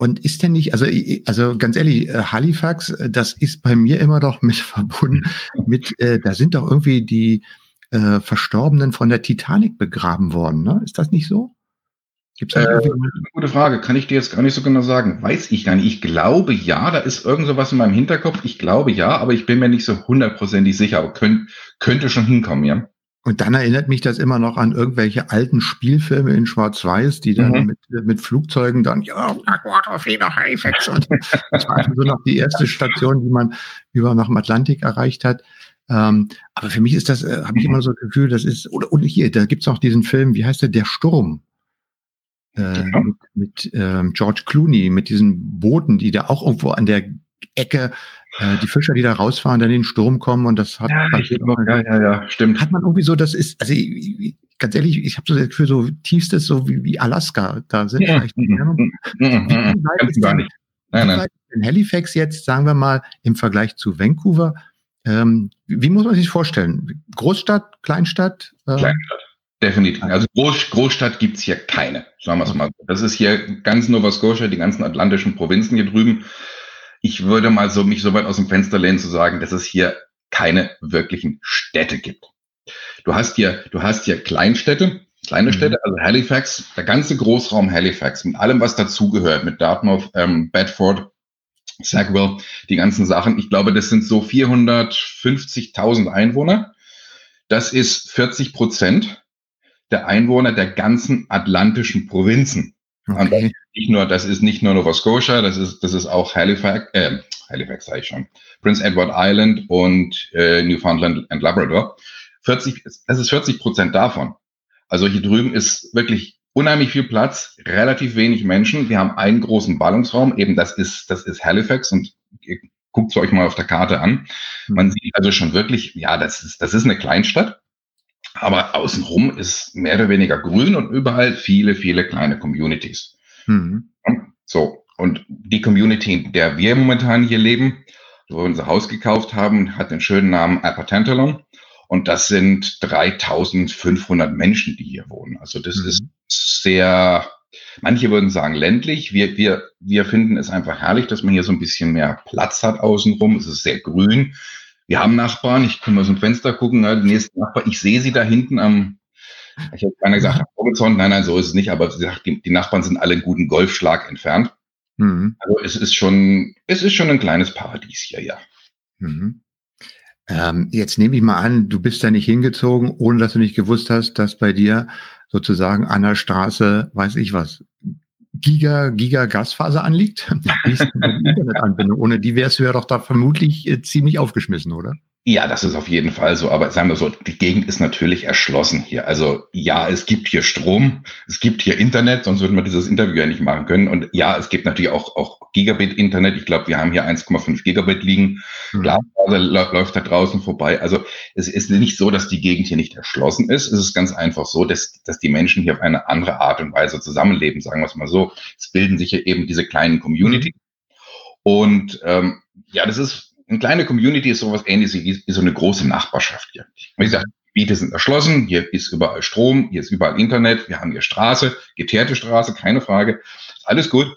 Und ist denn nicht, also, also ganz ehrlich, äh, Halifax, äh, das ist bei mir immer doch mit verbunden mit, äh, da sind doch irgendwie die äh, Verstorbenen von der Titanic begraben worden, ne? Ist das nicht so? Gibt's äh, eine gute Frage, kann ich dir jetzt gar nicht so genau sagen. Weiß ich gar nicht. Ich glaube ja, da ist irgend sowas in meinem Hinterkopf. Ich glaube ja, aber ich bin mir nicht so hundertprozentig sicher. Aber könnt, könnte schon hinkommen, ja. Und dann erinnert mich das immer noch an irgendwelche alten Spielfilme in Schwarz-Weiß, die dann mhm. mit, mit Flugzeugen dann, ja, Feder Halifax. Und das war so noch die erste Station, die man über nach dem Atlantik erreicht hat. Ähm, aber für mich ist das, äh, habe ich immer so das Gefühl, das ist, oder, und hier, da gibt's auch diesen Film, wie heißt der, Der Sturm. Äh, ja. Mit, mit ähm, George Clooney, mit diesen Booten, die da auch irgendwo an der Ecke äh, die Fischer, die da rausfahren, dann in den Sturm kommen und das hat ja, noch, ja, ja, ja, stimmt. Hat man irgendwie so, das ist, also ich, ganz ehrlich, ich habe so das Gefühl, so tiefstes, so wie, wie Alaska, da sind ja. vielleicht mhm. Mhm. Mhm. Ganz gar nicht. Nein, nein. In Halifax jetzt, sagen wir mal, im Vergleich zu Vancouver, ähm, wie muss man sich vorstellen? Großstadt, Kleinstadt? Äh? Kleinstadt. Definitiv. Also Groß, Großstadt gibt's hier keine, sagen wir es mal. Das ist hier ganz Nova Scotia, die ganzen atlantischen Provinzen hier drüben ich würde mal so mich so weit aus dem Fenster lehnen zu sagen, dass es hier keine wirklichen Städte gibt. Du hast hier, du hast hier Kleinstädte, kleine mhm. Städte, also Halifax, der ganze Großraum Halifax mit allem, was dazugehört, mit Dartmouth, ähm, Bedford, Sackville, die ganzen Sachen. Ich glaube, das sind so 450.000 Einwohner. Das ist 40 Prozent der Einwohner der ganzen atlantischen Provinzen. Okay. nicht nur, das ist nicht nur Nova Scotia, das ist, das ist auch Halifax, äh, Halifax sage ich schon, Prince Edward Island und äh, Newfoundland and Labrador. 40, das ist 40 Prozent davon. Also hier drüben ist wirklich unheimlich viel Platz, relativ wenig Menschen. Wir haben einen großen Ballungsraum, eben das ist, das ist Halifax und guckt es euch mal auf der Karte an. Hm. Man sieht also schon wirklich, ja, das ist, das ist eine Kleinstadt. Aber außenrum ist mehr oder weniger grün und überall viele, viele kleine Communities. Mhm. So, und die Community, in der wir momentan hier leben, wo wir unser Haus gekauft haben, hat den schönen Namen Appatantalon. Und das sind 3500 Menschen, die hier wohnen. Also das mhm. ist sehr, manche würden sagen ländlich. Wir, wir, wir finden es einfach herrlich, dass man hier so ein bisschen mehr Platz hat außenrum. Es ist sehr grün. Wir haben Nachbarn, ich kann mal aus dem Fenster gucken, ne, die nächsten Nachbarn, ich sehe sie da hinten am, ich habe keiner gesagt, am Horizont, nein, nein, so ist es nicht, aber sie sagt, die, die Nachbarn sind alle einen guten Golfschlag entfernt. Mhm. Also es ist schon, es ist schon ein kleines Paradies hier, ja. Mhm. Ähm, jetzt nehme ich mal an, du bist da nicht hingezogen, ohne dass du nicht gewusst hast, dass bei dir sozusagen an der Straße, weiß ich was, Giga, Giga Gasfaser anliegt? Internetanbindung. Ohne die wärst du ja doch da vermutlich äh, ziemlich aufgeschmissen, oder? Ja, das ist auf jeden Fall so. Aber sagen wir so, die Gegend ist natürlich erschlossen hier. Also ja, es gibt hier Strom, es gibt hier Internet, sonst würden wir dieses Interview ja nicht machen können. Und ja, es gibt natürlich auch, auch Gigabit-Internet. Ich glaube, wir haben hier 1,5 Gigabit liegen. Mhm. Glasfaser läuft da draußen vorbei. Also es ist nicht so, dass die Gegend hier nicht erschlossen ist. Es ist ganz einfach so, dass, dass die Menschen hier auf eine andere Art und Weise zusammenleben, sagen wir es mal so. Es bilden sich hier eben diese kleinen Community. Mhm. Und ähm, ja, das ist eine kleine Community ist sowas ähnliches wie, wie so eine große Nachbarschaft hier. Wie gesagt, Gebiete sind erschlossen, hier ist überall Strom, hier ist überall Internet, wir haben hier Straße, geteerte Straße, keine Frage. Alles gut.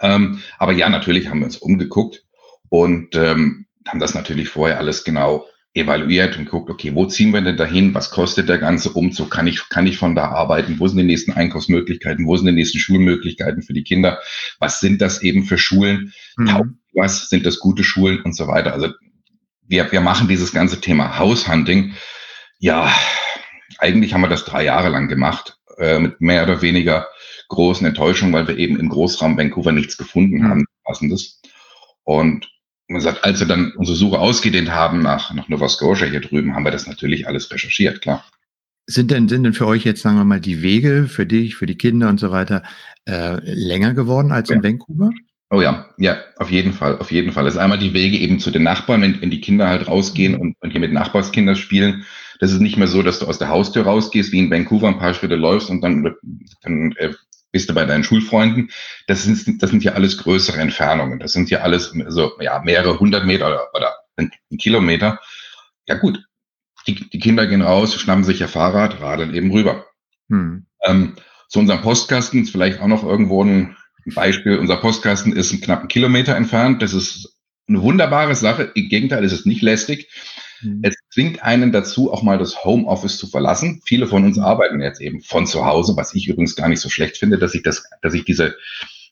Ähm, aber ja, natürlich haben wir uns umgeguckt und ähm, haben das natürlich vorher alles genau evaluiert und guckt, okay, wo ziehen wir denn dahin? Was kostet der ganze Umzug? Kann ich, kann ich von da arbeiten? Wo sind die nächsten Einkaufsmöglichkeiten? Wo sind die nächsten Schulmöglichkeiten für die Kinder? Was sind das eben für Schulen? Mhm. Was sind das gute Schulen und so weiter? Also wir, wir machen dieses ganze Thema Haushunting. Ja, eigentlich haben wir das drei Jahre lang gemacht, äh, mit mehr oder weniger großen Enttäuschungen, weil wir eben im Großraum Vancouver nichts gefunden mhm. haben, passendes. Und man sagt, als wir dann unsere Suche ausgedehnt haben nach, nach Nova Scotia hier drüben, haben wir das natürlich alles recherchiert, klar. Sind denn, sind denn für euch jetzt, sagen wir mal, die Wege für dich, für die Kinder und so weiter äh, länger geworden als ja. in Vancouver? Oh ja, ja, auf jeden Fall, auf jeden Fall. Das ist einmal die Wege eben zu den Nachbarn, wenn, wenn die Kinder halt rausgehen und, und hier mit Nachbarskindern spielen. Das ist nicht mehr so, dass du aus der Haustür rausgehst, wie in Vancouver ein paar Schritte läufst und dann, dann äh, bist du bei deinen Schulfreunden. Das sind, das sind ja alles größere Entfernungen. Das sind ja alles so, ja, mehrere hundert Meter oder, oder ein Kilometer. Ja gut, die, die Kinder gehen raus, schnappen sich ihr Fahrrad, radeln eben rüber. Hm. Ähm, zu unserem Postkasten ist vielleicht auch noch irgendwo ein Beispiel. Unser Postkasten ist einen knappen Kilometer entfernt. Das ist eine wunderbare Sache. Im Gegenteil, es ist nicht lästig. Mhm. Es zwingt einen dazu, auch mal das Homeoffice zu verlassen. Viele von uns arbeiten jetzt eben von zu Hause, was ich übrigens gar nicht so schlecht finde, dass sich das, dass sich diese,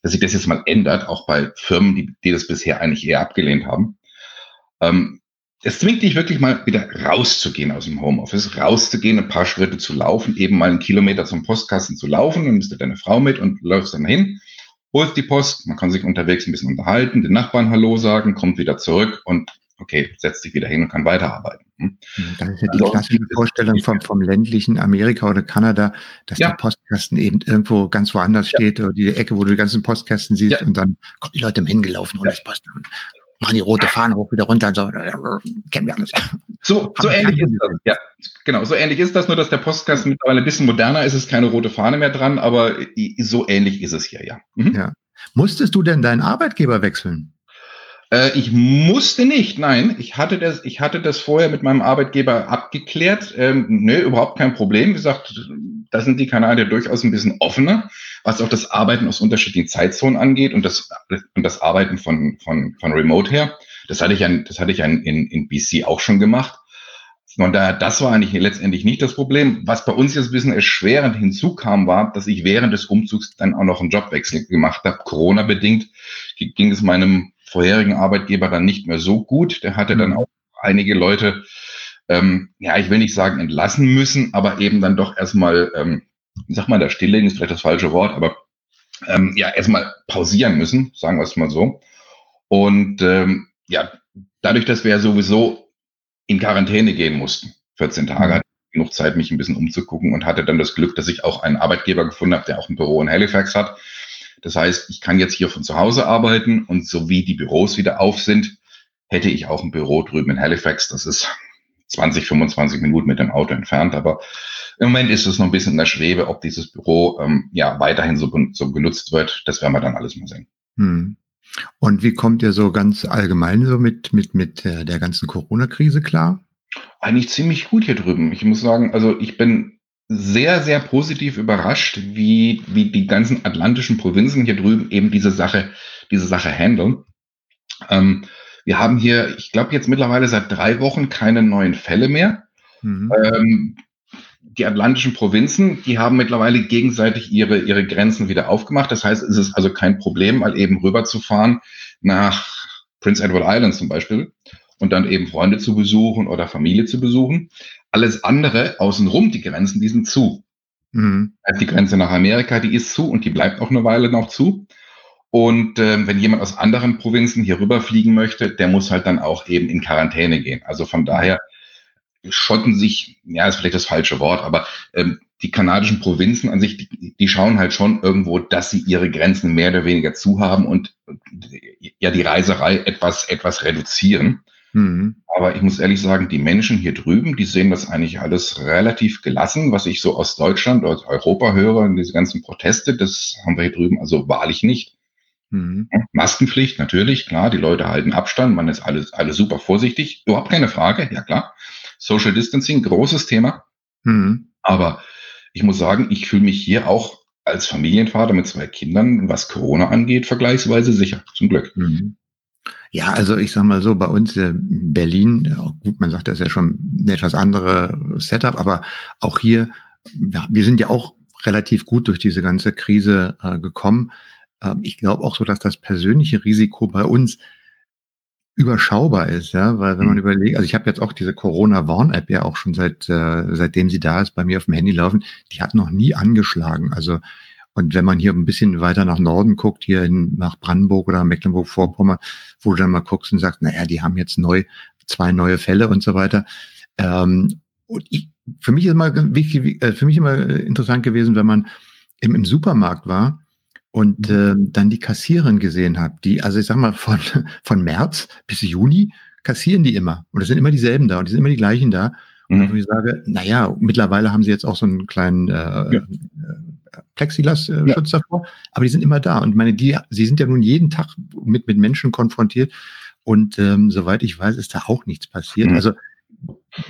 dass sich das jetzt mal ändert, auch bei Firmen, die, die das bisher eigentlich eher abgelehnt haben. Ähm, es zwingt dich wirklich mal wieder rauszugehen aus dem Homeoffice, rauszugehen, ein paar Schritte zu laufen, eben mal einen Kilometer zum Postkasten zu laufen, dann bist du deine Frau mit und läufst dann hin, holst die Post, man kann sich unterwegs ein bisschen unterhalten, den Nachbarn Hallo sagen, kommt wieder zurück und okay, setzt sich wieder hin und kann weiterarbeiten. Hm? Das ist ja die also, klassische Vorstellung vom, vom ländlichen Amerika oder Kanada, dass ja. der Postkasten eben irgendwo ganz woanders ja. steht oder die Ecke, wo du die ganzen Postkästen siehst ja. und dann kommen die Leute hingelaufen und das Post machen die rote Fahne hoch wieder runter. So, kennen wir alles. So, so ähnlich ist das. Ja, genau. So ähnlich ist das, nur dass der Postkasten mittlerweile ein bisschen moderner ist. Es ist keine rote Fahne mehr dran, aber so ähnlich ist es hier, ja. Mhm. ja. Musstest du denn deinen Arbeitgeber wechseln? Äh, ich musste nicht, nein. Ich hatte das, ich hatte das vorher mit meinem Arbeitgeber abgeklärt. Ähm, nö, überhaupt kein Problem. Wie gesagt, da sind die Kanadier durchaus ein bisschen offener, was auch das Arbeiten aus unterschiedlichen Zeitzonen angeht und das, und das Arbeiten von, von, von Remote her. Das hatte ich ja, das hatte ich ja in, in BC auch schon gemacht. Von daher, das war eigentlich letztendlich nicht das Problem. Was bei uns jetzt ein bisschen erschwerend hinzukam, war, dass ich während des Umzugs dann auch noch einen Jobwechsel gemacht habe. Corona-bedingt ging es meinem vorherigen Arbeitgeber dann nicht mehr so gut. Der hatte dann mhm. auch einige Leute, ähm, ja, ich will nicht sagen entlassen müssen, aber eben dann doch erstmal, ähm, sag mal, da stilllegen ist vielleicht das falsche Wort, aber ähm, ja, erstmal pausieren müssen, sagen wir es mal so. Und ähm, ja, dadurch, dass wir ja sowieso in Quarantäne gehen mussten, 14 Tage, hatte ich genug Zeit, mich ein bisschen umzugucken und hatte dann das Glück, dass ich auch einen Arbeitgeber gefunden habe, der auch ein Büro in Halifax hat, das heißt, ich kann jetzt hier von zu Hause arbeiten und so wie die Büros wieder auf sind, hätte ich auch ein Büro drüben in Halifax. Das ist 20, 25 Minuten mit dem Auto entfernt, aber im Moment ist es noch ein bisschen in der Schwebe, ob dieses Büro ähm, ja weiterhin so, so genutzt wird. Das werden wir dann alles mal sehen. Hm. Und wie kommt ihr so ganz allgemein so mit, mit, mit der ganzen Corona-Krise klar? Eigentlich ziemlich gut hier drüben. Ich muss sagen, also ich bin sehr, sehr positiv überrascht, wie, wie die ganzen atlantischen Provinzen hier drüben eben diese Sache, diese Sache handeln. Ähm, wir haben hier, ich glaube jetzt mittlerweile seit drei Wochen keine neuen Fälle mehr. Mhm. Ähm, die atlantischen Provinzen, die haben mittlerweile gegenseitig ihre, ihre Grenzen wieder aufgemacht. Das heißt, es ist also kein Problem, mal eben rüberzufahren nach Prince Edward Island zum Beispiel und dann eben Freunde zu besuchen oder Familie zu besuchen. Alles andere außenrum, die Grenzen, die sind zu. Mhm. Die Grenze nach Amerika, die ist zu und die bleibt auch eine Weile noch zu. Und äh, wenn jemand aus anderen Provinzen hier rüberfliegen möchte, der muss halt dann auch eben in Quarantäne gehen. Also von daher schotten sich, ja, ist vielleicht das falsche Wort, aber ähm, die kanadischen Provinzen an sich, die, die schauen halt schon irgendwo, dass sie ihre Grenzen mehr oder weniger zu haben und ja die Reiserei etwas, etwas reduzieren. Mhm. Aber ich muss ehrlich sagen, die Menschen hier drüben, die sehen das eigentlich alles relativ gelassen, was ich so aus Deutschland, aus Europa höre, diese ganzen Proteste, das haben wir hier drüben also wahrlich nicht. Mhm. Maskenpflicht, natürlich, klar, die Leute halten Abstand, man ist alles, alles super vorsichtig, überhaupt keine Frage, ja klar. Social Distancing, großes Thema. Mhm. Aber ich muss sagen, ich fühle mich hier auch als Familienvater mit zwei Kindern, was Corona angeht, vergleichsweise sicher, zum Glück. Mhm. Ja, also ich sag mal so, bei uns in Berlin, gut, man sagt, das ist ja schon ein etwas andere Setup, aber auch hier, ja, wir sind ja auch relativ gut durch diese ganze Krise äh, gekommen. Ähm, ich glaube auch so, dass das persönliche Risiko bei uns überschaubar ist, ja, weil wenn man mhm. überlegt, also ich habe jetzt auch diese Corona-Warn-App ja auch schon seit äh, seitdem sie da ist bei mir auf dem Handy laufen, die hat noch nie angeschlagen. Also und wenn man hier ein bisschen weiter nach Norden guckt, hier in, nach Brandenburg oder Mecklenburg-Vorpommern, wo du dann mal guckst und sagst, naja, die haben jetzt neu zwei neue Fälle und so weiter. Ähm, und ich, für mich ist immer wichtig, äh, für mich immer interessant gewesen, wenn man im, im Supermarkt war und äh, dann die Kassiererin gesehen habe, die, also ich sag mal, von, von März bis Juni kassieren die immer. Und es sind immer dieselben da und die sind immer die gleichen da. Und mhm. wo ich sage, naja, mittlerweile haben sie jetzt auch so einen kleinen äh, ja. Äh, Plexiglas-Schutz ja. davor, aber die sind immer da. Und meine, die, sie sind ja nun jeden Tag mit, mit Menschen konfrontiert. Und ähm, soweit ich weiß, ist da auch nichts passiert. Mhm. Also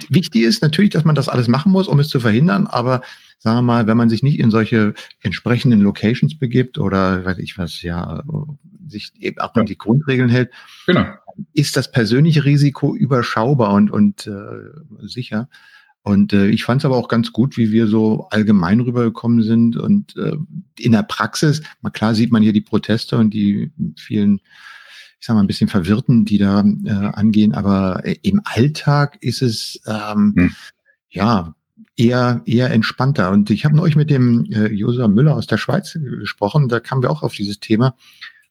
wichtig ist natürlich, dass man das alles machen muss, um es zu verhindern, aber sagen wir mal, wenn man sich nicht in solche entsprechenden Locations begibt oder weiß ich was, ja, sich eben auch an die Grundregeln hält, genau. ist das persönliche Risiko überschaubar und, und äh, sicher. Und äh, ich fand es aber auch ganz gut, wie wir so allgemein rübergekommen sind. Und äh, in der Praxis, mal klar sieht man hier die Proteste und die vielen, ich sag mal, ein bisschen Verwirrten, die da äh, angehen. Aber äh, im Alltag ist es ähm, hm. ja eher, eher entspannter. Und ich habe neulich mit dem äh, Josa Müller aus der Schweiz gesprochen, da kamen wir auch auf dieses Thema.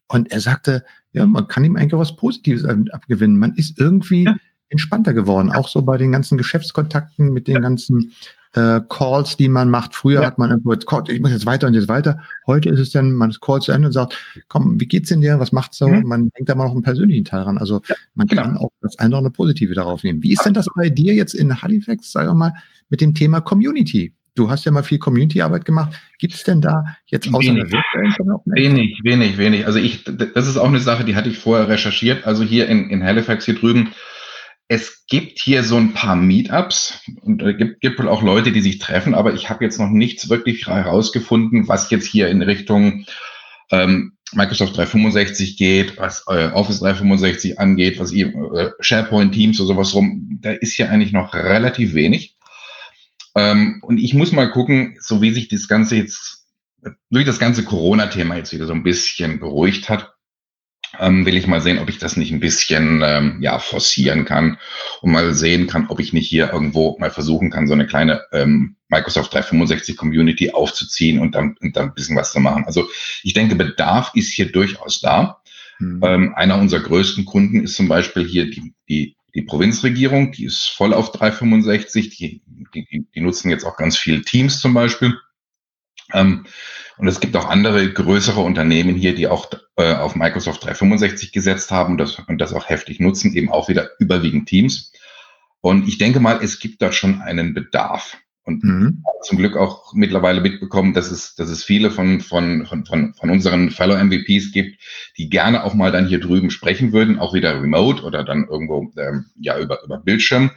Und er sagte, ja, man kann ihm eigentlich was Positives abgewinnen. Man ist irgendwie ja. entspannter geworden, auch so bei den ganzen Geschäftskontakten mit den ganzen äh, Calls, die man macht. Früher ja. hat man irgendwo, ich muss jetzt weiter und jetzt weiter. Heute ist es dann, man ist Call zu Ende und sagt, komm, wie geht's denn dir? Was macht's so? Mhm. Man denkt da mal noch einen persönlichen Teil ran. Also man genau. kann auch das eine oder andere Positive darauf nehmen. Wie ist denn das bei dir jetzt in Halifax, sag mal, mit dem Thema Community. Du hast ja mal viel Community-Arbeit gemacht. Gibt es denn da jetzt außer wenig, Wenig, wenig, wenig. Also ich, das ist auch eine Sache, die hatte ich vorher recherchiert. Also hier in, in Halifax hier drüben. Es gibt hier so ein paar Meetups und es gibt, gibt wohl auch Leute, die sich treffen, aber ich habe jetzt noch nichts wirklich herausgefunden, was jetzt hier in Richtung ähm, Microsoft 365 geht, was äh, Office 365 angeht, was äh, SharePoint Teams oder sowas rum, da ist hier eigentlich noch relativ wenig. Ähm, und ich muss mal gucken, so wie sich das Ganze jetzt durch das ganze Corona-Thema jetzt wieder so ein bisschen beruhigt hat, ähm, will ich mal sehen, ob ich das nicht ein bisschen ähm, ja forcieren kann und mal sehen kann, ob ich nicht hier irgendwo mal versuchen kann, so eine kleine ähm, Microsoft 365 Community aufzuziehen und dann, und dann ein bisschen was zu machen. Also ich denke, Bedarf ist hier durchaus da. Mhm. Ähm, einer unserer größten Kunden ist zum Beispiel hier die, die die Provinzregierung, die ist voll auf 365, die, die, die nutzen jetzt auch ganz viel Teams zum Beispiel. Ähm, und es gibt auch andere größere Unternehmen hier, die auch äh, auf Microsoft 365 gesetzt haben und das, und das auch heftig nutzen, eben auch wieder überwiegend Teams. Und ich denke mal, es gibt dort schon einen Bedarf. Und mhm. zum Glück auch mittlerweile mitbekommen, dass es, dass es viele von, von, von, von, von unseren Fellow MVPs gibt, die gerne auch mal dann hier drüben sprechen würden, auch wieder remote oder dann irgendwo ähm, ja über, über Bildschirm.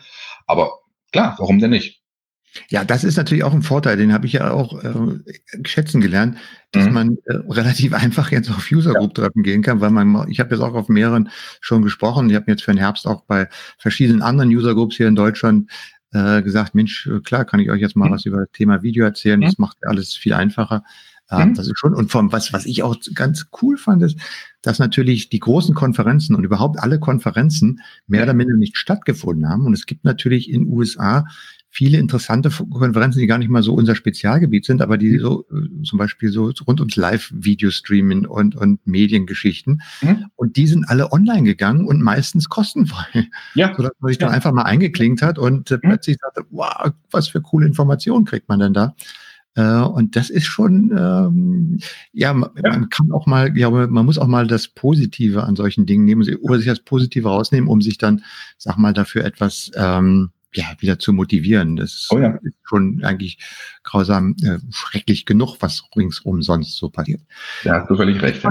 Aber klar, warum denn nicht? Ja, das ist natürlich auch ein Vorteil, den habe ich ja auch äh, schätzen gelernt, dass mhm. man äh, relativ einfach jetzt auf User Group Treffen gehen kann, weil man, ich habe jetzt auch auf mehreren schon gesprochen, ich habe jetzt für den Herbst auch bei verschiedenen anderen User Groups hier in Deutschland äh, gesagt, Mensch, klar, kann ich euch jetzt mal mhm. was über das Thema Video erzählen. Das macht alles viel einfacher. Ähm, mhm. Das ist schon, und vom, was, was ich auch ganz cool fand, ist, dass natürlich die großen Konferenzen und überhaupt alle Konferenzen mehr oder minder nicht stattgefunden haben. Und es gibt natürlich in USA viele interessante Konferenzen, die gar nicht mal so unser Spezialgebiet sind, aber die mhm. so äh, zum Beispiel so rund ums Live-Video-Streaming und, und Mediengeschichten. Mhm. Und die sind alle online gegangen und meistens kostenfrei. Ja. Sodass man sich ja. dann einfach mal eingeklinkt hat und äh, mhm. plötzlich sagte, wow, was für coole Informationen kriegt man denn da? Äh, und das ist schon, ähm, ja, man, ja, kann auch mal, ja, man muss auch mal das Positive an solchen Dingen nehmen oder sich das Positive rausnehmen, um sich dann, sag mal, dafür etwas ähm, ja, wieder zu motivieren. Das oh ja. ist schon eigentlich grausam, äh, schrecklich genug, was ringsum sonst so passiert. Ja, du völlig recht.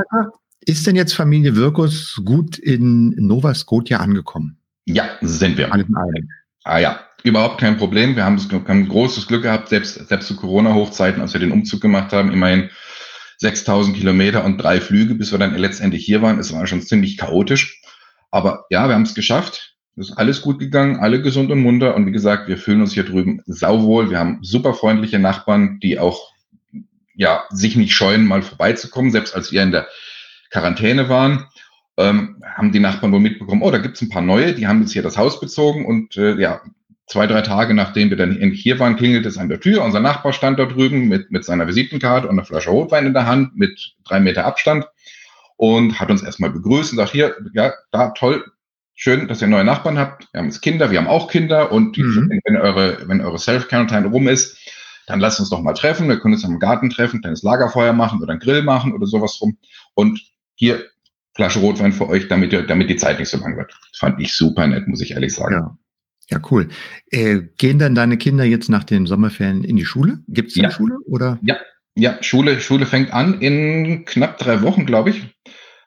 Ist denn jetzt Familie Wirkus gut in Nova Scotia angekommen? Ja, sind wir. Ah ja, überhaupt kein Problem. Wir haben, haben großes Glück gehabt, selbst, selbst zu Corona-Hochzeiten, als wir den Umzug gemacht haben, immerhin 6000 Kilometer und drei Flüge, bis wir dann letztendlich hier waren. Es war schon ziemlich chaotisch. Aber ja, wir haben es geschafft. Ist alles gut gegangen, alle gesund und munter. Und wie gesagt, wir fühlen uns hier drüben sauwohl. Wir haben super freundliche Nachbarn, die auch ja, sich nicht scheuen, mal vorbeizukommen. Selbst als wir in der Quarantäne waren, ähm, haben die Nachbarn wohl mitbekommen, oh, da gibt's ein paar neue, die haben jetzt hier das Haus bezogen und äh, ja, zwei, drei Tage nachdem wir dann hier waren, klingelt es an der Tür. Unser Nachbar stand da drüben mit, mit seiner Visitenkarte und einer Flasche Rotwein in der Hand mit drei Meter Abstand und hat uns erstmal begrüßt und sagt, hier, ja, da, toll, schön, dass ihr neue Nachbarn habt. Wir haben jetzt Kinder, wir haben auch Kinder und mhm. wenn eure, wenn eure Self-Quarantine rum ist, dann lass uns doch mal treffen, wir können uns im Garten treffen, kleines Lagerfeuer machen oder einen Grill machen oder sowas rum. Und hier Flasche Rotwein für euch, damit, damit die Zeit nicht so lang wird. Das fand ich super nett, muss ich ehrlich sagen. Ja. Ja, cool. Äh, gehen dann deine Kinder jetzt nach den Sommerferien in die Schule? Gibt es ja. eine Schule? Oder? Ja, ja, Schule, Schule fängt an in knapp drei Wochen, glaube ich.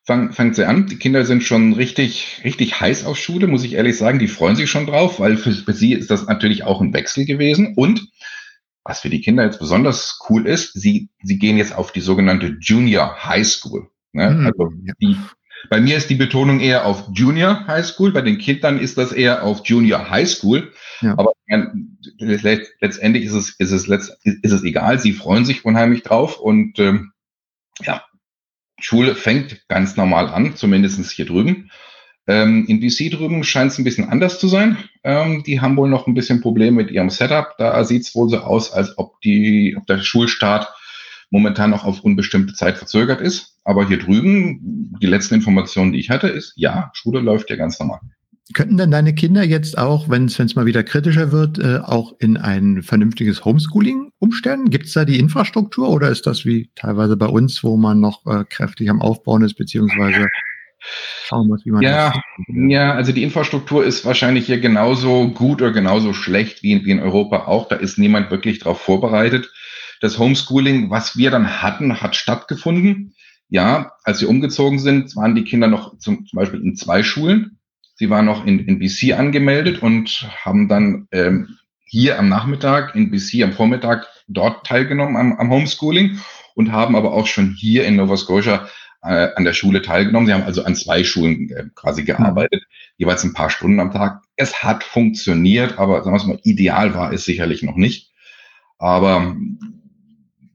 Fang, fängt sie an. Die Kinder sind schon richtig, richtig heiß auf Schule, muss ich ehrlich sagen. Die freuen sich schon drauf, weil für, für sie ist das natürlich auch ein Wechsel gewesen. Und was für die Kinder jetzt besonders cool ist, sie, sie gehen jetzt auf die sogenannte Junior High School. Ne? Mhm. Also die, bei mir ist die Betonung eher auf Junior High School, bei den Kindern ist das eher auf Junior High School. Ja. Aber letztendlich ist es, ist, es ist es egal, sie freuen sich unheimlich drauf und ähm, ja, Schule fängt ganz normal an, zumindestens hier drüben. Ähm, in DC drüben scheint es ein bisschen anders zu sein. Ähm, die haben wohl noch ein bisschen Probleme mit ihrem Setup. Da sieht es wohl so aus, als ob, die, ob der Schulstart momentan noch auf unbestimmte Zeit verzögert ist. Aber hier drüben, die letzten Informationen, die ich hatte, ist, ja, Schule läuft ja ganz normal. Könnten denn deine Kinder jetzt auch, wenn es mal wieder kritischer wird, äh, auch in ein vernünftiges Homeschooling umstellen? Gibt es da die Infrastruktur oder ist das wie teilweise bei uns, wo man noch äh, kräftig am Aufbauen ist, beziehungsweise schauen muss, wie man ja, das Ja, also die Infrastruktur ist wahrscheinlich hier genauso gut oder genauso schlecht wie in, wie in Europa auch. Da ist niemand wirklich darauf vorbereitet. Das Homeschooling, was wir dann hatten, hat stattgefunden. Ja, als wir umgezogen sind, waren die Kinder noch zum, zum Beispiel in zwei Schulen. Sie waren noch in, in BC angemeldet und haben dann ähm, hier am Nachmittag, in BC am Vormittag dort teilgenommen am, am Homeschooling und haben aber auch schon hier in Nova Scotia äh, an der Schule teilgenommen. Sie haben also an zwei Schulen äh, quasi gearbeitet, jeweils ein paar Stunden am Tag. Es hat funktioniert, aber sagen wir mal, ideal war es sicherlich noch nicht. Aber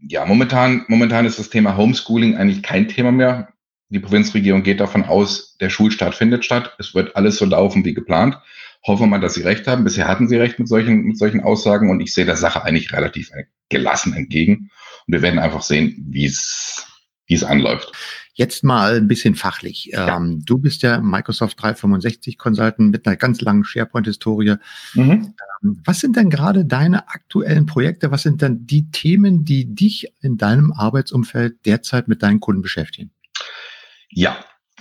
ja, momentan, momentan ist das Thema Homeschooling eigentlich kein Thema mehr. Die Provinzregierung geht davon aus, der Schulstart findet statt. Es wird alles so laufen wie geplant. Hoffen wir mal, dass Sie recht haben. Bisher hatten Sie recht mit solchen, mit solchen Aussagen und ich sehe der Sache eigentlich relativ gelassen entgegen. Und wir werden einfach sehen, wie es, wie es anläuft. Jetzt mal ein bisschen fachlich. Ja. Ähm, du bist ja Microsoft 365 Consultant mit einer ganz langen SharePoint-Historie. Mhm. Ähm, was sind denn gerade deine aktuellen Projekte? Was sind denn die Themen, die dich in deinem Arbeitsumfeld derzeit mit deinen Kunden beschäftigen? Ja,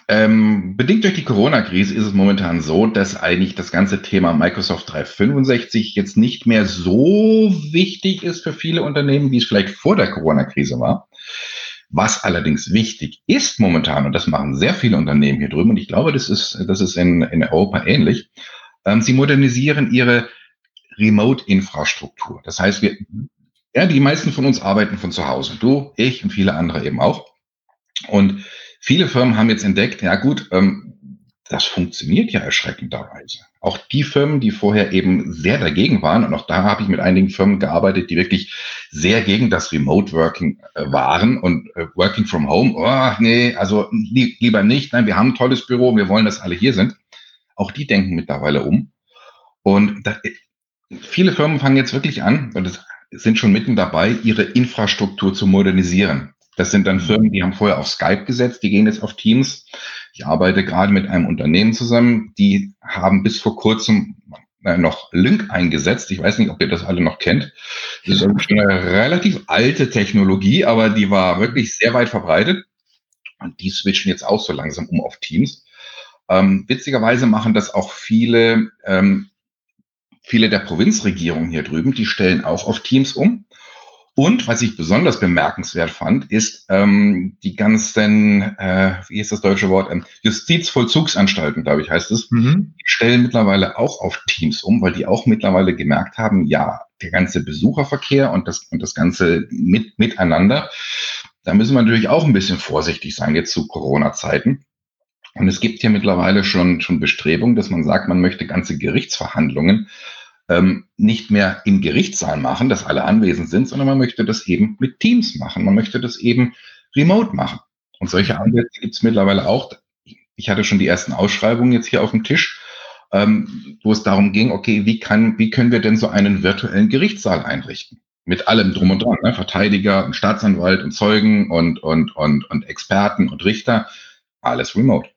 ähm, bedingt durch die Corona-Krise ist es momentan so, dass eigentlich das ganze Thema Microsoft 365 jetzt nicht mehr so wichtig ist für viele Unternehmen, wie es vielleicht vor der Corona-Krise war. Was allerdings wichtig ist momentan, und das machen sehr viele Unternehmen hier drüben, und ich glaube, das ist, das ist in, in Europa ähnlich, ähm, sie modernisieren ihre Remote-Infrastruktur. Das heißt, wir, ja, die meisten von uns arbeiten von zu Hause. Du, ich und viele andere eben auch. Und viele Firmen haben jetzt entdeckt, ja gut, ähm, das funktioniert ja erschreckenderweise. Auch die Firmen, die vorher eben sehr dagegen waren, und auch da habe ich mit einigen Firmen gearbeitet, die wirklich sehr gegen das Remote Working äh, waren und äh, Working from Home, oh, nee, also li lieber nicht, nein, wir haben ein tolles Büro, wir wollen, dass alle hier sind. Auch die denken mittlerweile um. Und da, viele Firmen fangen jetzt wirklich an, und es sind schon mitten dabei, ihre Infrastruktur zu modernisieren. Das sind dann Firmen, die haben vorher auf Skype gesetzt, die gehen jetzt auf Teams. Ich arbeite gerade mit einem Unternehmen zusammen, die haben bis vor kurzem äh, noch Link eingesetzt. Ich weiß nicht, ob ihr das alle noch kennt. Das ist eine relativ alte Technologie, aber die war wirklich sehr weit verbreitet. Und die switchen jetzt auch so langsam um auf Teams. Ähm, witzigerweise machen das auch viele, ähm, viele der Provinzregierungen hier drüben, die stellen auch auf Teams um. Und was ich besonders bemerkenswert fand, ist ähm, die ganzen, äh, wie ist das deutsche Wort, ähm, Justizvollzugsanstalten, glaube ich, heißt es, mhm. die stellen mittlerweile auch auf Teams um, weil die auch mittlerweile gemerkt haben, ja, der ganze Besucherverkehr und das, und das ganze mit, Miteinander, da müssen wir natürlich auch ein bisschen vorsichtig sein jetzt zu Corona-Zeiten. Und es gibt hier mittlerweile schon, schon Bestrebungen, dass man sagt, man möchte ganze Gerichtsverhandlungen ähm, nicht mehr im Gerichtssaal machen, dass alle anwesend sind, sondern man möchte das eben mit Teams machen. Man möchte das eben remote machen. Und solche Ansätze gibt es mittlerweile auch. Ich hatte schon die ersten Ausschreibungen jetzt hier auf dem Tisch, ähm, wo es darum ging, okay, wie, kann, wie können wir denn so einen virtuellen Gerichtssaal einrichten? Mit allem drum und dran, ne? Verteidiger und Staatsanwalt und Zeugen und, und, und, und Experten und Richter, alles remote.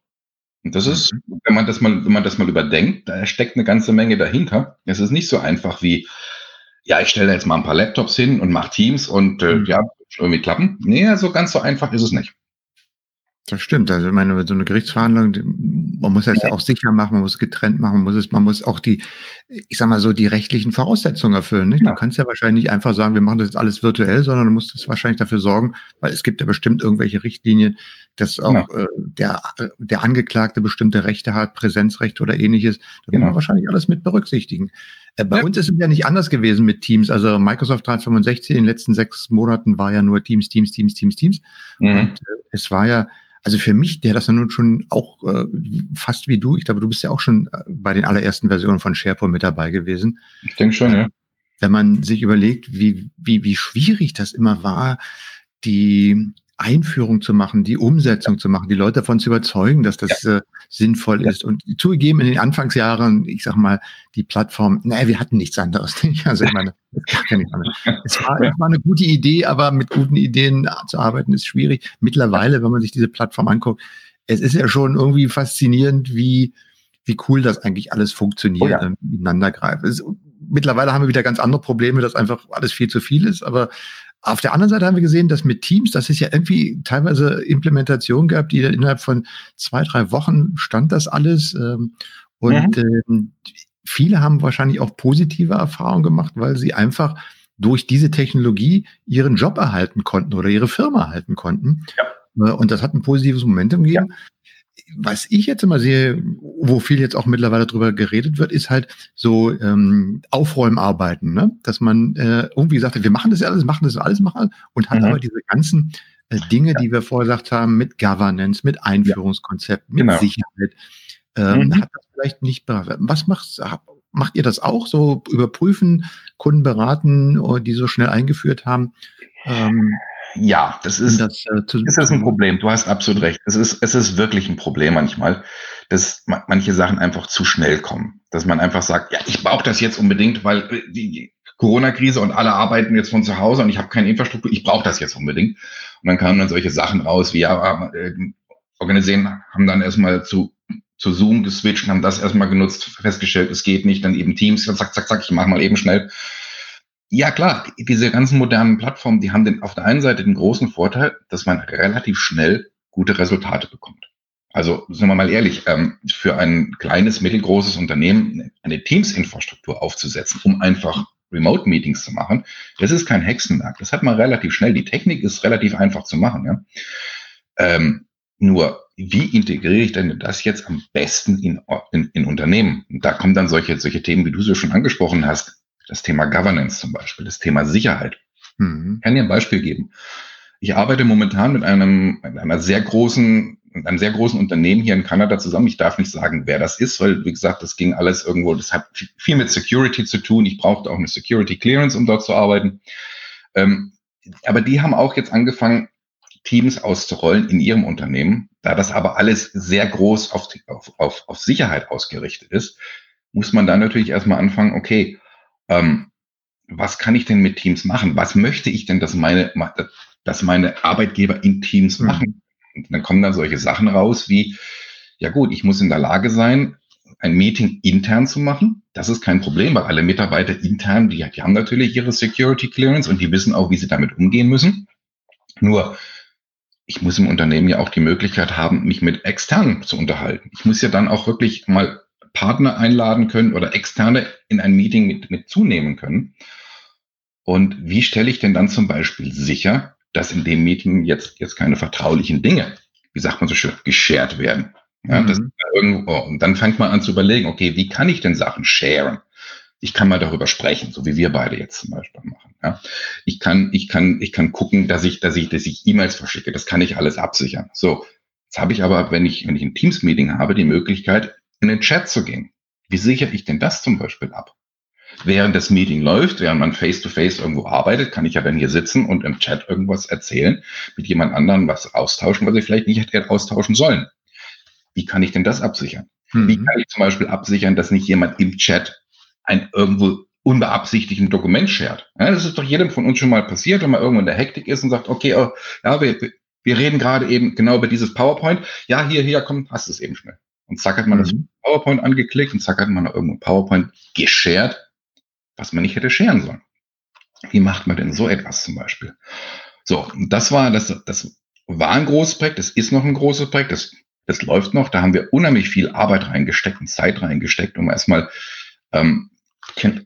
Und das ist, mhm. wenn man das mal, wenn man das mal überdenkt, da steckt eine ganze Menge dahinter. Es ist nicht so einfach wie, ja, ich stelle jetzt mal ein paar Laptops hin und mache Teams und äh, mhm. ja, irgendwie klappen. Nee, so ganz so einfach ist es nicht. Das stimmt. Also, ich meine, so eine Gerichtsverhandlung, man muss das ja auch sicher machen, man muss getrennt machen, man muss es, man muss auch die, ich sag mal so, die rechtlichen Voraussetzungen erfüllen. Nicht? Ja. Du kannst ja wahrscheinlich nicht einfach sagen, wir machen das jetzt alles virtuell, sondern du musst das wahrscheinlich dafür sorgen, weil es gibt ja bestimmt irgendwelche Richtlinien, dass auch ja. äh, der, der Angeklagte bestimmte Rechte hat, Präsenzrechte oder ähnliches. Da genau. muss man wahrscheinlich alles mit berücksichtigen. Äh, bei ja. uns ist es ja nicht anders gewesen mit Teams. Also Microsoft 365 in den letzten sechs Monaten war ja nur Teams, Teams, Teams, Teams, Teams. Mhm. Und äh, es war ja, also für mich, der das ja nun schon auch äh, fast wie du, ich glaube, du bist ja auch schon äh, bei den allerersten Versionen von SharePoint mit dabei gewesen. Ich denke schon, ja. Wenn man sich überlegt, wie, wie, wie schwierig das immer war, die Einführung zu machen, die Umsetzung zu machen, die Leute davon zu überzeugen, dass das ja. äh, sinnvoll ja. ist. Und zugegeben, in den Anfangsjahren, ich sag mal, die Plattform, naja, wir hatten nichts anderes. Also ich meine, es war, es war eine gute Idee, aber mit guten Ideen zu arbeiten ist schwierig. Mittlerweile, wenn man sich diese Plattform anguckt, es ist ja schon irgendwie faszinierend, wie, wie cool das eigentlich alles funktioniert, oh ja. Ähm, miteinander greift. mittlerweile haben wir wieder ganz andere Probleme, dass einfach alles viel zu viel ist, aber auf der anderen Seite haben wir gesehen, dass mit Teams, das ist ja irgendwie teilweise Implementation gab, die innerhalb von zwei, drei Wochen stand das alles. Ähm, und mhm. ähm, viele haben wahrscheinlich auch positive Erfahrungen gemacht, weil sie einfach durch diese Technologie ihren Job erhalten konnten oder ihre Firma erhalten konnten. Ja. Äh, und das hat ein positives Momentum gegeben. Ja was ich jetzt immer sehe, wo viel jetzt auch mittlerweile drüber geredet wird, ist halt so ähm, Aufräumarbeiten, ne? dass man äh, irgendwie sagt, wir machen das ja alles, machen das alles, machen und hat mhm. aber diese ganzen äh, Dinge, ja. die wir vorher gesagt haben, mit Governance, mit Einführungskonzept, mit genau. Sicherheit, ähm, mhm. hat das vielleicht nicht Was macht, macht ihr das auch? So überprüfen, Kunden beraten, die so schnell eingeführt haben? Ähm, ja, das ist, das, äh, ist das ein Problem. Du hast absolut recht. Es ist, es ist wirklich ein Problem manchmal, dass manche Sachen einfach zu schnell kommen. Dass man einfach sagt, ja, ich brauche das jetzt unbedingt, weil äh, die Corona-Krise und alle arbeiten jetzt von zu Hause und ich habe keine Infrastruktur, ich brauche das jetzt unbedingt. Und dann kamen dann solche Sachen raus, wie ja, äh, organisieren, haben dann erstmal zu zu Zoom geswitcht, haben das erstmal genutzt, festgestellt, es geht nicht, dann eben Teams, zack, zack, zack, ich mache mal eben schnell. Ja, klar, diese ganzen modernen Plattformen, die haben den, auf der einen Seite den großen Vorteil, dass man relativ schnell gute Resultate bekommt. Also, sagen wir mal ehrlich, ähm, für ein kleines, mittelgroßes Unternehmen eine Teams-Infrastruktur aufzusetzen, um einfach Remote-Meetings zu machen, das ist kein Hexenwerk. Das hat man relativ schnell. Die Technik ist relativ einfach zu machen. Ja? Ähm, nur, wie integriere ich denn das jetzt am besten in, in, in Unternehmen? Und da kommen dann solche, solche Themen, wie du sie schon angesprochen hast, das Thema Governance zum Beispiel, das Thema Sicherheit. Mhm. Ich kann dir ein Beispiel geben. Ich arbeite momentan mit einem, mit einer sehr großen, mit einem sehr großen Unternehmen hier in Kanada zusammen. Ich darf nicht sagen, wer das ist, weil, wie gesagt, das ging alles irgendwo, das hat viel mit Security zu tun. Ich brauchte auch eine Security Clearance, um dort zu arbeiten. Ähm, aber die haben auch jetzt angefangen, Teams auszurollen in ihrem Unternehmen. Da das aber alles sehr groß auf, auf, auf, auf Sicherheit ausgerichtet ist, muss man dann natürlich erstmal anfangen, okay, ähm, was kann ich denn mit Teams machen? Was möchte ich denn, dass meine, dass meine Arbeitgeber in Teams mhm. machen? Und dann kommen dann solche Sachen raus wie, ja gut, ich muss in der Lage sein, ein Meeting intern zu machen. Das ist kein Problem, weil alle Mitarbeiter intern, die, die haben natürlich ihre Security Clearance und die wissen auch, wie sie damit umgehen müssen. Nur, ich muss im Unternehmen ja auch die Möglichkeit haben, mich mit externen zu unterhalten. Ich muss ja dann auch wirklich mal Partner einladen können oder externe in ein Meeting mit, mit zunehmen können. Und wie stelle ich denn dann zum Beispiel sicher, dass in dem Meeting jetzt, jetzt keine vertraulichen Dinge, wie sagt man so schön, geshared werden? Ja, mhm. irgendwo, und dann fängt man an zu überlegen, okay, wie kann ich denn Sachen sharen? Ich kann mal darüber sprechen, so wie wir beide jetzt zum Beispiel machen. Ja. Ich kann, ich kann, ich kann gucken, dass ich, dass ich, dass ich E-Mails verschicke. Das kann ich alles absichern. So. Jetzt habe ich aber, wenn ich, wenn ich ein Teams-Meeting habe, die Möglichkeit, in den Chat zu gehen. Wie sichere ich denn das zum Beispiel ab? Während das Meeting läuft, während man face-to-face -face irgendwo arbeitet, kann ich ja dann hier sitzen und im Chat irgendwas erzählen, mit jemand anderem was austauschen, was ich vielleicht nicht hätte austauschen sollen. Wie kann ich denn das absichern? Mhm. Wie kann ich zum Beispiel absichern, dass nicht jemand im Chat ein irgendwo unbeabsichtigten Dokument shared? Ja, das ist doch jedem von uns schon mal passiert, wenn man irgendwo in der Hektik ist und sagt, okay, oh, ja, wir, wir reden gerade eben genau über dieses PowerPoint. Ja, hier, hier, komm, hast es eben schnell. Und zack hat man mhm. das PowerPoint angeklickt und zack hat man noch irgendwo PowerPoint geshared, was man nicht hätte scheren sollen. Wie macht man denn so etwas zum Beispiel? So, das war, das, das war ein großes Projekt, es ist noch ein großes Projekt, das, das läuft noch, da haben wir unheimlich viel Arbeit reingesteckt und Zeit reingesteckt, um erstmal ähm,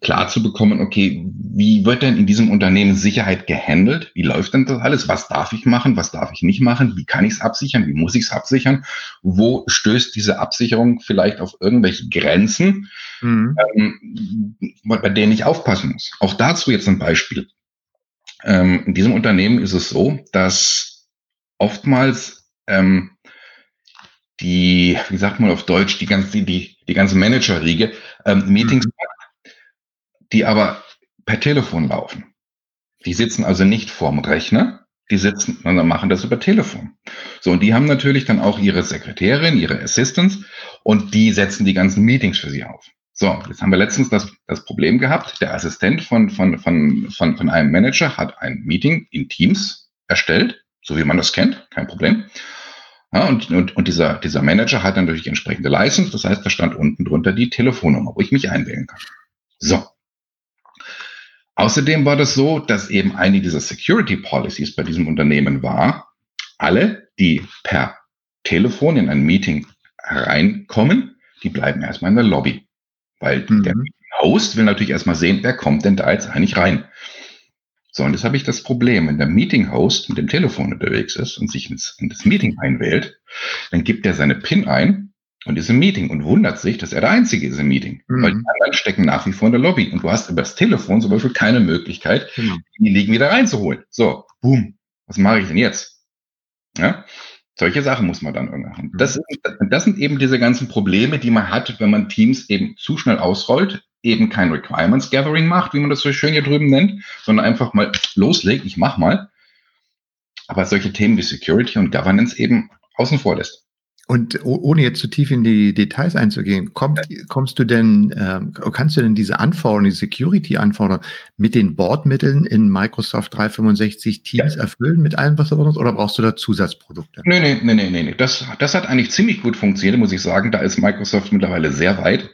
klar zu bekommen, okay, wie wird denn in diesem Unternehmen Sicherheit gehandelt? Wie läuft denn das alles? Was darf ich machen? Was darf ich nicht machen? Wie kann ich es absichern? Wie muss ich es absichern? Wo stößt diese Absicherung vielleicht auf irgendwelche Grenzen, mhm. ähm, bei denen ich aufpassen muss? Auch dazu jetzt ein Beispiel. Ähm, in diesem Unternehmen ist es so, dass oftmals ähm, die, wie sagt man auf Deutsch, die ganze, die, die ganze Managerriege ähm, Meetings mhm die aber per Telefon laufen. Die sitzen also nicht vorm Rechner, die sitzen, sondern machen das über Telefon. So, und die haben natürlich dann auch ihre Sekretärin, ihre Assistants und die setzen die ganzen Meetings für sie auf. So, jetzt haben wir letztens das, das Problem gehabt, der Assistent von, von, von, von, von einem Manager hat ein Meeting in Teams erstellt, so wie man das kennt, kein Problem. Ja, und, und, und dieser, dieser Manager hat dann natürlich entsprechende License, das heißt, da stand unten drunter die Telefonnummer, wo ich mich einwählen kann. So, Außerdem war das so, dass eben eine dieser Security Policies bei diesem Unternehmen war, alle, die per Telefon in ein Meeting reinkommen, die bleiben erstmal in der Lobby. Weil mhm. der Host will natürlich erstmal sehen, wer kommt denn da jetzt eigentlich rein. So, und jetzt habe ich das Problem, wenn der Meeting-Host mit dem Telefon unterwegs ist und sich ins, in das Meeting einwählt, dann gibt er seine PIN ein und ist im Meeting und wundert sich, dass er der Einzige ist im Meeting. Mhm. Weil die anderen stecken nach wie vor in der Lobby. Und du hast über das Telefon zum Beispiel keine Möglichkeit, genau. die Liegen wieder reinzuholen. So, boom. Was mache ich denn jetzt? Ja? Solche Sachen muss man dann irgendwie machen. Das, mhm. das sind eben diese ganzen Probleme, die man hat, wenn man Teams eben zu schnell ausrollt, eben kein Requirements Gathering macht, wie man das so schön hier drüben nennt, sondern einfach mal loslegt, ich mach mal. Aber solche Themen wie Security und Governance eben außen vor lässt. Und ohne jetzt zu tief in die Details einzugehen, komm, kommst du denn, äh, kannst du denn diese Anforderungen, die Security-Anforderungen mit den Bordmitteln in Microsoft 365 Teams ja. erfüllen mit allem, was du brauchst, oder brauchst du da Zusatzprodukte? Nee, nee, nee, nee, nee. Das, das hat eigentlich ziemlich gut funktioniert, muss ich sagen. Da ist Microsoft mittlerweile sehr weit.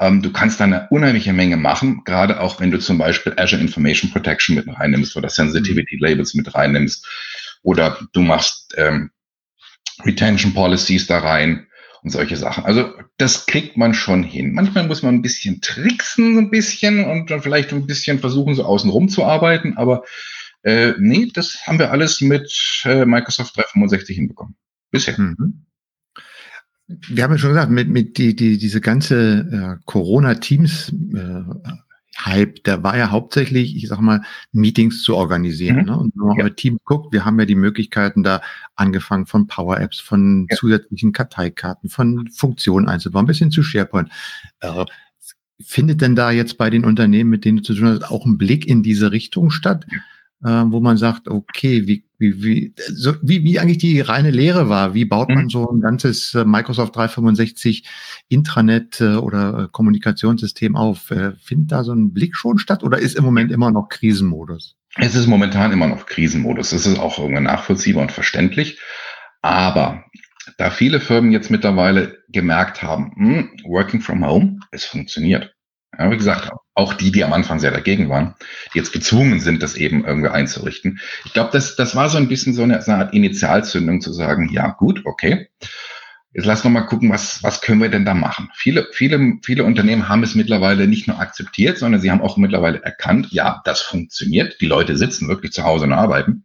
Ähm, du kannst da eine unheimliche Menge machen, gerade auch wenn du zum Beispiel Azure Information Protection mit reinnimmst oder Sensitivity Labels mit reinnimmst oder du machst ähm, Retention Policies da rein und solche Sachen. Also das kriegt man schon hin. Manchmal muss man ein bisschen tricksen, ein bisschen und dann vielleicht ein bisschen versuchen, so außen rum zu arbeiten, aber äh, nee, das haben wir alles mit äh, Microsoft 365 hinbekommen. Bisher. Mhm. Wir haben ja schon gesagt, mit, mit die, die, diese ganze äh, Corona-Teams äh, Hype, der war ja hauptsächlich, ich sag mal, Meetings zu organisieren. Mhm. Ne? Und wenn man ja. bei Teams guckt, wir haben ja die Möglichkeiten da angefangen von Power Apps, von ja. zusätzlichen Karteikarten, von Funktionen einzubauen, bis hin zu SharePoint. Äh, findet denn da jetzt bei den Unternehmen, mit denen du zu tun hast, auch ein Blick in diese Richtung statt? Äh, wo man sagt, okay, wie, wie, wie, so, wie, wie eigentlich die reine Lehre war. Wie baut man mhm. so ein ganzes äh, Microsoft 365 Intranet äh, oder äh, Kommunikationssystem auf? Äh, findet da so ein Blick schon statt oder ist im Moment immer noch Krisenmodus? Es ist momentan immer noch Krisenmodus. Das ist auch irgendwie nachvollziehbar und verständlich. Aber da viele Firmen jetzt mittlerweile gemerkt haben, mh, hm, Working from Home, es funktioniert. Ja, wie gesagt, auch die, die am Anfang sehr dagegen waren, die jetzt gezwungen sind, das eben irgendwie einzurichten. Ich glaube, das, das war so ein bisschen so eine, so eine Art Initialzündung zu sagen, ja gut, okay, jetzt lass noch mal gucken, was, was können wir denn da machen? Viele, viele, viele Unternehmen haben es mittlerweile nicht nur akzeptiert, sondern sie haben auch mittlerweile erkannt, ja, das funktioniert. Die Leute sitzen wirklich zu Hause und arbeiten.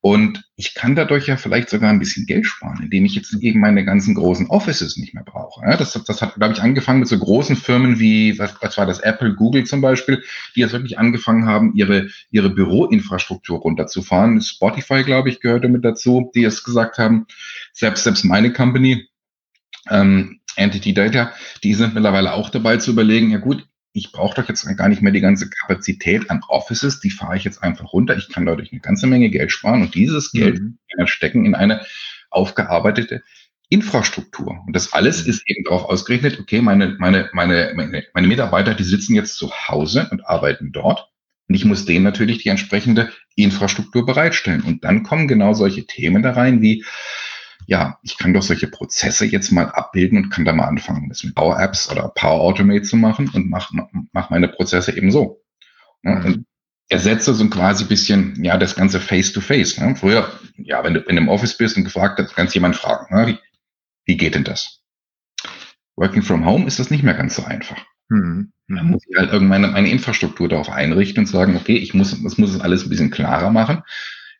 Und ich kann dadurch ja vielleicht sogar ein bisschen Geld sparen, indem ich jetzt eben meine ganzen großen Offices nicht mehr brauche. Das, das hat, glaube ich, angefangen mit so großen Firmen wie, was, was war das, Apple, Google zum Beispiel, die jetzt wirklich angefangen haben, ihre, ihre Büroinfrastruktur runterzufahren. Spotify, glaube ich, gehörte mit dazu, die es gesagt haben. Selbst, selbst meine Company, ähm, Entity Data, die sind mittlerweile auch dabei zu überlegen, ja gut, ich brauche doch jetzt gar nicht mehr die ganze Kapazität an Offices, die fahre ich jetzt einfach runter. Ich kann dadurch eine ganze Menge Geld sparen und dieses Geld mhm. stecken in eine aufgearbeitete Infrastruktur. Und das alles mhm. ist eben darauf ausgerichtet, okay, meine, meine, meine, meine, meine Mitarbeiter, die sitzen jetzt zu Hause und arbeiten dort. Und ich muss denen natürlich die entsprechende Infrastruktur bereitstellen. Und dann kommen genau solche Themen da rein wie, ja, ich kann doch solche Prozesse jetzt mal abbilden und kann da mal anfangen, das mit Power Apps oder Power Automate zu machen und mach, mach meine Prozesse eben so. Mhm. und ersetzt so quasi ein bisschen, ja, das ganze Face-to-Face. -face, ne? Früher, ja, wenn du in einem Office bist und gefragt hast, kannst jemand fragen, ne? wie, wie geht denn das? Working from Home ist das nicht mehr ganz so einfach. Mhm. Da muss ich halt irgendwann meine Infrastruktur darauf einrichten und sagen, okay, ich muss, das muss es alles ein bisschen klarer machen.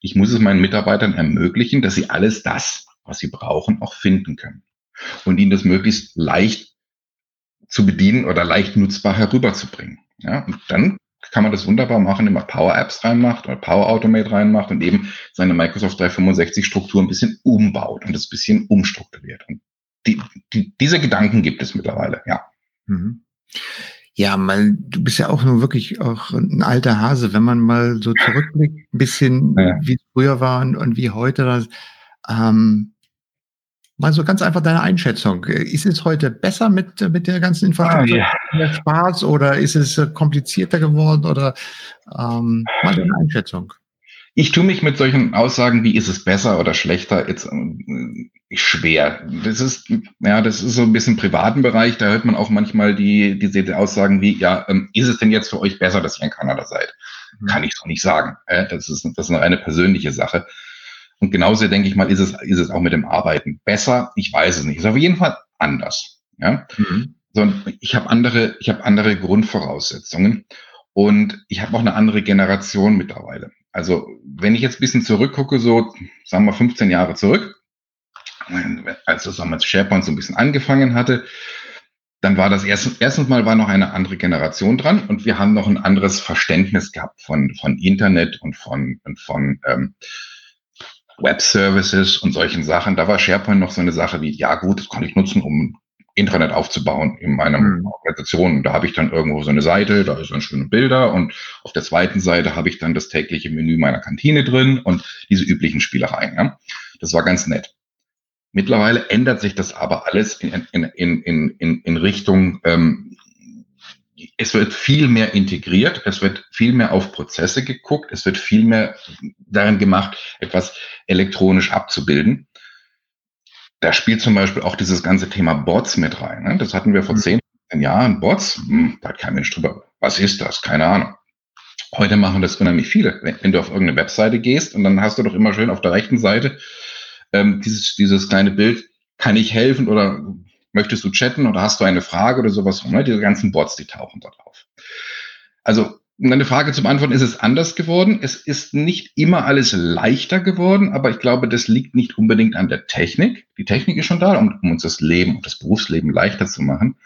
Ich muss es meinen Mitarbeitern ermöglichen, dass sie alles das, was sie brauchen, auch finden können. Und ihnen das möglichst leicht zu bedienen oder leicht nutzbar herüberzubringen. Ja, und dann kann man das wunderbar machen, indem man Power Apps reinmacht oder Power Automate reinmacht und eben seine Microsoft 365 Struktur ein bisschen umbaut und das ein bisschen umstrukturiert. Und die, die, diese Gedanken gibt es mittlerweile, ja. Mhm. Ja, mal, du bist ja auch nur wirklich auch ein alter Hase, wenn man mal so zurückblickt, ein bisschen, ja. wie es früher war und, und wie heute. Das, ähm, mal so ganz einfach deine Einschätzung. Ist es heute besser mit, mit der ganzen Infrastruktur? Ah, ja. Mehr Spaß oder ist es äh, komplizierter geworden? Oder ähm, mal deine Einschätzung. Ich tue mich mit solchen Aussagen, wie ist es besser oder schlechter, jetzt äh, schwer. Das ist, ja, das ist so ein bisschen privaten Bereich. Da hört man auch manchmal die, diese Aussagen wie, ja, ähm, ist es denn jetzt für euch besser, dass ihr in Kanada seid? Mhm. Kann ich so nicht sagen. Das ist, das ist eine reine persönliche Sache. Und genauso denke ich mal, ist es, ist es auch mit dem Arbeiten. Besser, ich weiß es nicht. Ist auf jeden Fall anders. Ja. Mhm. So, ich habe andere, ich habe andere Grundvoraussetzungen und ich habe auch eine andere Generation mittlerweile. Also wenn ich jetzt ein bisschen zurückgucke, so sagen wir 15 Jahre zurück, als das damals SharePoint so ein bisschen angefangen hatte, dann war das erst, erstens mal war noch eine andere Generation dran und wir haben noch ein anderes Verständnis gehabt von, von Internet und von, und von ähm, Web Services und solchen Sachen. Da war SharePoint noch so eine Sache wie, ja gut, das kann ich nutzen, um Intranet aufzubauen in meiner mhm. Organisation. Da habe ich dann irgendwo so eine Seite, da ist dann schöne Bilder und auf der zweiten Seite habe ich dann das tägliche Menü meiner Kantine drin und diese üblichen Spielereien. Ja. Das war ganz nett. Mittlerweile ändert sich das aber alles in, in, in, in, in Richtung, ähm, es wird viel mehr integriert, es wird viel mehr auf Prozesse geguckt, es wird viel mehr darin gemacht, etwas elektronisch abzubilden da spielt zum Beispiel auch dieses ganze Thema Bots mit rein. Ne? Das hatten wir vor mhm. zehn Jahren. Bots, hm, da hat kein Mensch drüber. Was ist das? Keine Ahnung. Heute machen das unheimlich viele. Wenn, wenn, du auf irgendeine Webseite gehst und dann hast du doch immer schön auf der rechten Seite ähm, dieses, dieses kleine Bild, kann ich helfen oder möchtest du chatten oder hast du eine Frage oder sowas? Ne? Diese ganzen Bots, die tauchen dort auf. Also um deine Frage zu beantworten, ist es anders geworden. Es ist nicht immer alles leichter geworden, aber ich glaube, das liegt nicht unbedingt an der Technik. Die Technik ist schon da, um, um uns das Leben und das Berufsleben leichter zu machen.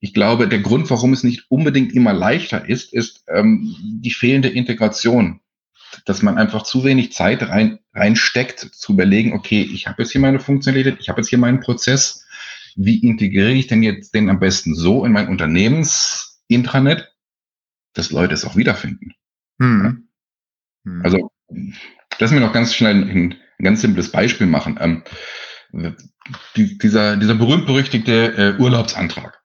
Ich glaube, der Grund, warum es nicht unbedingt immer leichter ist, ist ähm, die fehlende Integration. Dass man einfach zu wenig Zeit rein, reinsteckt, zu überlegen, okay, ich habe jetzt hier meine Funktionalität, ich habe jetzt hier meinen Prozess. Wie integriere ich denn jetzt den am besten so in mein Unternehmensintranet, dass Leute es auch wiederfinden. Mhm. Mhm. Also, lass mir noch ganz schnell ein, ein ganz simples Beispiel machen. Ähm, die, dieser, dieser berühmt-berüchtigte äh, Urlaubsantrag.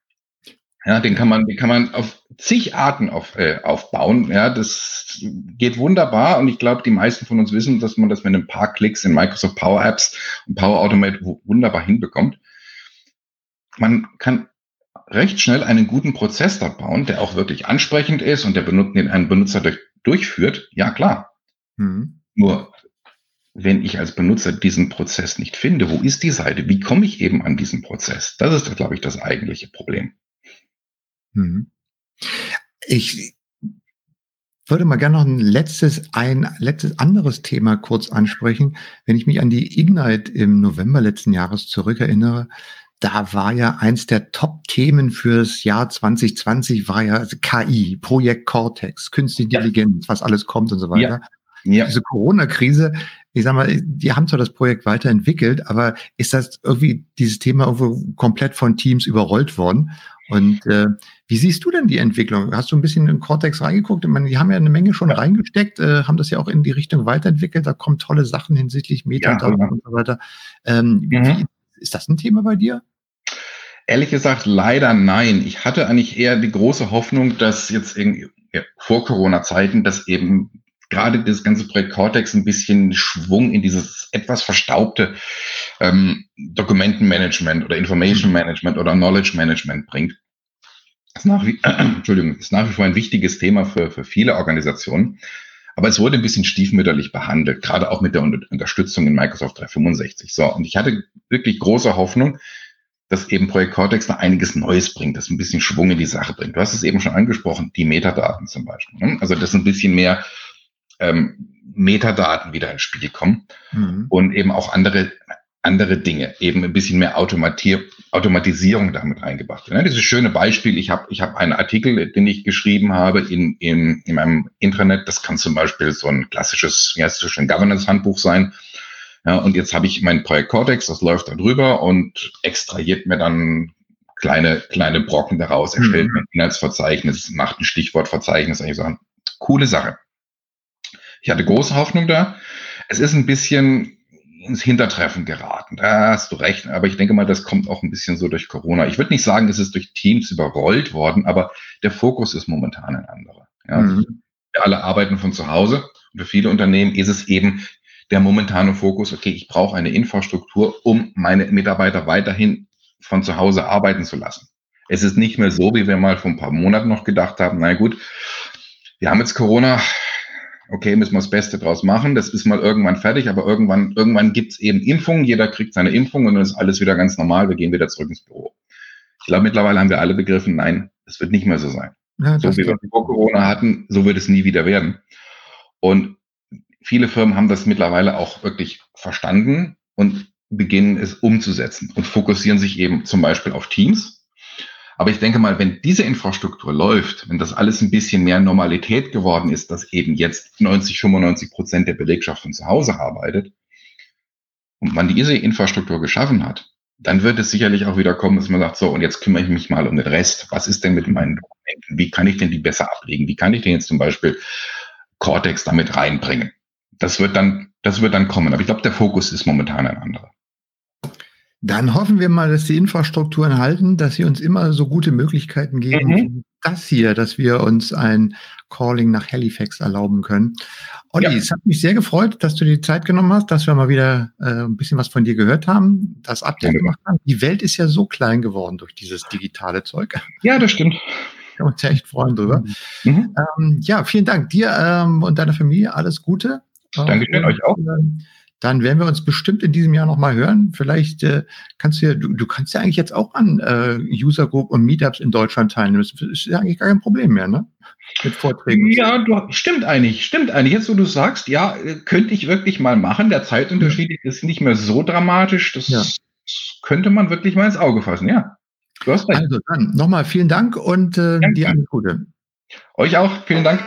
Ja, den kann man, den kann man auf zig Arten auf, äh, aufbauen. Ja, das geht wunderbar und ich glaube, die meisten von uns wissen, dass man das mit ein paar Klicks in Microsoft Power Apps und Power Automate wunderbar hinbekommt. Man kann recht schnell einen guten Prozess dort bauen, der auch wirklich ansprechend ist und der Benutzer, den ein Benutzer durch, durchführt, ja klar. Mhm. Nur wenn ich als Benutzer diesen Prozess nicht finde, wo ist die Seite? Wie komme ich eben an diesen Prozess? Das ist, glaube ich, das eigentliche Problem. Mhm. Ich würde mal gerne noch ein letztes, ein letztes anderes Thema kurz ansprechen. Wenn ich mich an die Ignite im November letzten Jahres zurückerinnere, da war ja eins der Top-Themen fürs Jahr 2020 war ja KI, Projekt Cortex, Künstliche Intelligenz, was alles kommt und so weiter. Ja. ja. Diese Corona-Krise, ich sag mal, die haben zwar das Projekt weiterentwickelt, aber ist das irgendwie dieses Thema irgendwo komplett von Teams überrollt worden? Und äh, wie siehst du denn die Entwicklung? Hast du ein bisschen in Cortex reingeguckt? Ich meine, die haben ja eine Menge schon ja. reingesteckt, äh, haben das ja auch in die Richtung weiterentwickelt. Da kommen tolle Sachen hinsichtlich Meta ja, und so weiter. Ähm, mhm. wie, ist das ein Thema bei dir? Ehrlich gesagt, leider nein. Ich hatte eigentlich eher die große Hoffnung, dass jetzt irgendwie ja, vor Corona-Zeiten, dass eben gerade das ganze Projekt Cortex ein bisschen Schwung in dieses etwas verstaubte ähm, Dokumentenmanagement oder Information Management oder Knowledge Management bringt. ist nach wie, äh, Entschuldigung, ist nach wie vor ein wichtiges Thema für, für viele Organisationen. Aber es wurde ein bisschen stiefmütterlich behandelt, gerade auch mit der Unterstützung in Microsoft 365. So, und ich hatte wirklich große Hoffnung, dass eben Projekt Cortex da einiges Neues bringt, das ein bisschen Schwung in die Sache bringt. Du hast es eben schon angesprochen, die Metadaten zum Beispiel. Ne? Also, dass ein bisschen mehr ähm, Metadaten wieder ins Spiel kommen mhm. und eben auch andere andere Dinge, eben ein bisschen mehr Automatier Automatisierung damit reingebracht werden. Dieses schöne Beispiel, ich habe ich hab einen Artikel, den ich geschrieben habe in, in, in meinem Intranet, das kann zum Beispiel so ein klassisches, wie heißt es schon, Governance-Handbuch sein. Ja, und jetzt habe ich mein Projekt Cortex, das läuft da drüber und extrahiert mir dann kleine, kleine Brocken daraus, erstellt mhm. ein Inhaltsverzeichnis, macht ein Stichwortverzeichnis, solche Sachen. Coole Sache. Ich hatte große Hoffnung da. Es ist ein bisschen ins Hintertreffen geraten. Da hast du recht. Aber ich denke mal, das kommt auch ein bisschen so durch Corona. Ich würde nicht sagen, es ist durch Teams überrollt worden, aber der Fokus ist momentan ein anderer. Ja. Mhm. Wir alle arbeiten von zu Hause. Und für viele Unternehmen ist es eben der momentane Fokus, okay, ich brauche eine Infrastruktur, um meine Mitarbeiter weiterhin von zu Hause arbeiten zu lassen. Es ist nicht mehr so, wie wir mal vor ein paar Monaten noch gedacht haben, na gut, wir haben jetzt Corona, okay, müssen wir das Beste draus machen, das ist mal irgendwann fertig, aber irgendwann, irgendwann gibt's eben Impfungen, jeder kriegt seine Impfung und dann ist alles wieder ganz normal, wir gehen wieder zurück ins Büro. Ich glaube, mittlerweile haben wir alle begriffen, nein, es wird nicht mehr so sein. Ja, so wie wir vor Corona hatten, so wird es nie wieder werden. Und viele Firmen haben das mittlerweile auch wirklich verstanden und beginnen es umzusetzen und fokussieren sich eben zum Beispiel auf Teams, aber ich denke mal, wenn diese Infrastruktur läuft, wenn das alles ein bisschen mehr Normalität geworden ist, dass eben jetzt 90, 95 Prozent der Belegschaft von zu Hause arbeitet und man diese Infrastruktur geschaffen hat, dann wird es sicherlich auch wieder kommen, dass man sagt, so, und jetzt kümmere ich mich mal um den Rest. Was ist denn mit meinen Dokumenten? Wie kann ich denn die besser ablegen? Wie kann ich denn jetzt zum Beispiel Cortex damit reinbringen? Das wird dann, das wird dann kommen. Aber ich glaube, der Fokus ist momentan ein anderer. Dann hoffen wir mal, dass die Infrastrukturen halten, dass sie uns immer so gute Möglichkeiten geben, mhm. das hier, dass wir uns ein Calling nach Halifax erlauben können. Olli, ja. es hat mich sehr gefreut, dass du dir die Zeit genommen hast, dass wir mal wieder äh, ein bisschen was von dir gehört haben, das Update ja. gemacht haben. Die Welt ist ja so klein geworden durch dieses digitale Zeug. Ja, das stimmt. Wir uns echt freuen drüber. Mhm. Ähm, ja, vielen Dank dir ähm, und deiner Familie. Alles Gute. Dankeschön, euch auch. Dann werden wir uns bestimmt in diesem Jahr nochmal hören. Vielleicht äh, kannst du ja, du, du kannst ja eigentlich jetzt auch an äh, User Group und Meetups in Deutschland teilnehmen. Das ist ja eigentlich gar kein Problem mehr, ne? Mit Vorträgen. Ja, du, stimmt eigentlich, stimmt eigentlich. Jetzt, wo du sagst, ja, äh, könnte ich wirklich mal machen. Der Zeitunterschied ja. ist nicht mehr so dramatisch. Das ja. könnte man wirklich mal ins Auge fassen, ja. Du hast recht. Also dann nochmal vielen Dank und äh, dir alles Gute. Euch auch, vielen Dank.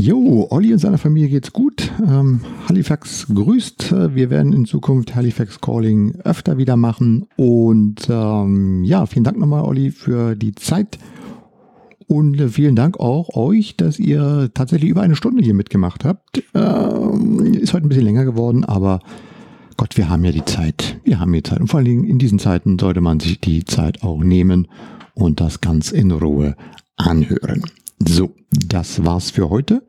Jo, Olli und seiner Familie geht's gut. Ähm, Halifax grüßt. Wir werden in Zukunft Halifax Calling öfter wieder machen. Und ähm, ja, vielen Dank nochmal, Olli, für die Zeit. Und äh, vielen Dank auch euch, dass ihr tatsächlich über eine Stunde hier mitgemacht habt. Ähm, ist heute ein bisschen länger geworden, aber Gott, wir haben ja die Zeit. Wir haben die Zeit. Und vor allen Dingen in diesen Zeiten sollte man sich die Zeit auch nehmen und das ganz in Ruhe anhören. So, das war's für heute.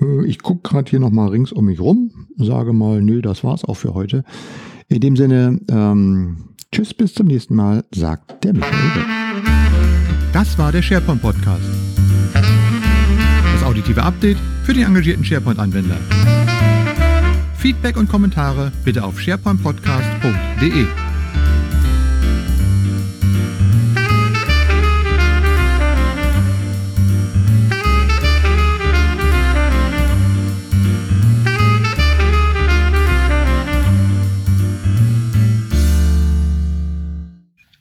Äh, ich gucke gerade hier nochmal rings um mich rum, sage mal, nö, das war's auch für heute. In dem Sinne, ähm, tschüss, bis zum nächsten Mal, sagt der Michael. Das war der SharePoint Podcast. Das auditive Update für den engagierten SharePoint-Anwender. Feedback und Kommentare bitte auf sharepointpodcast.de.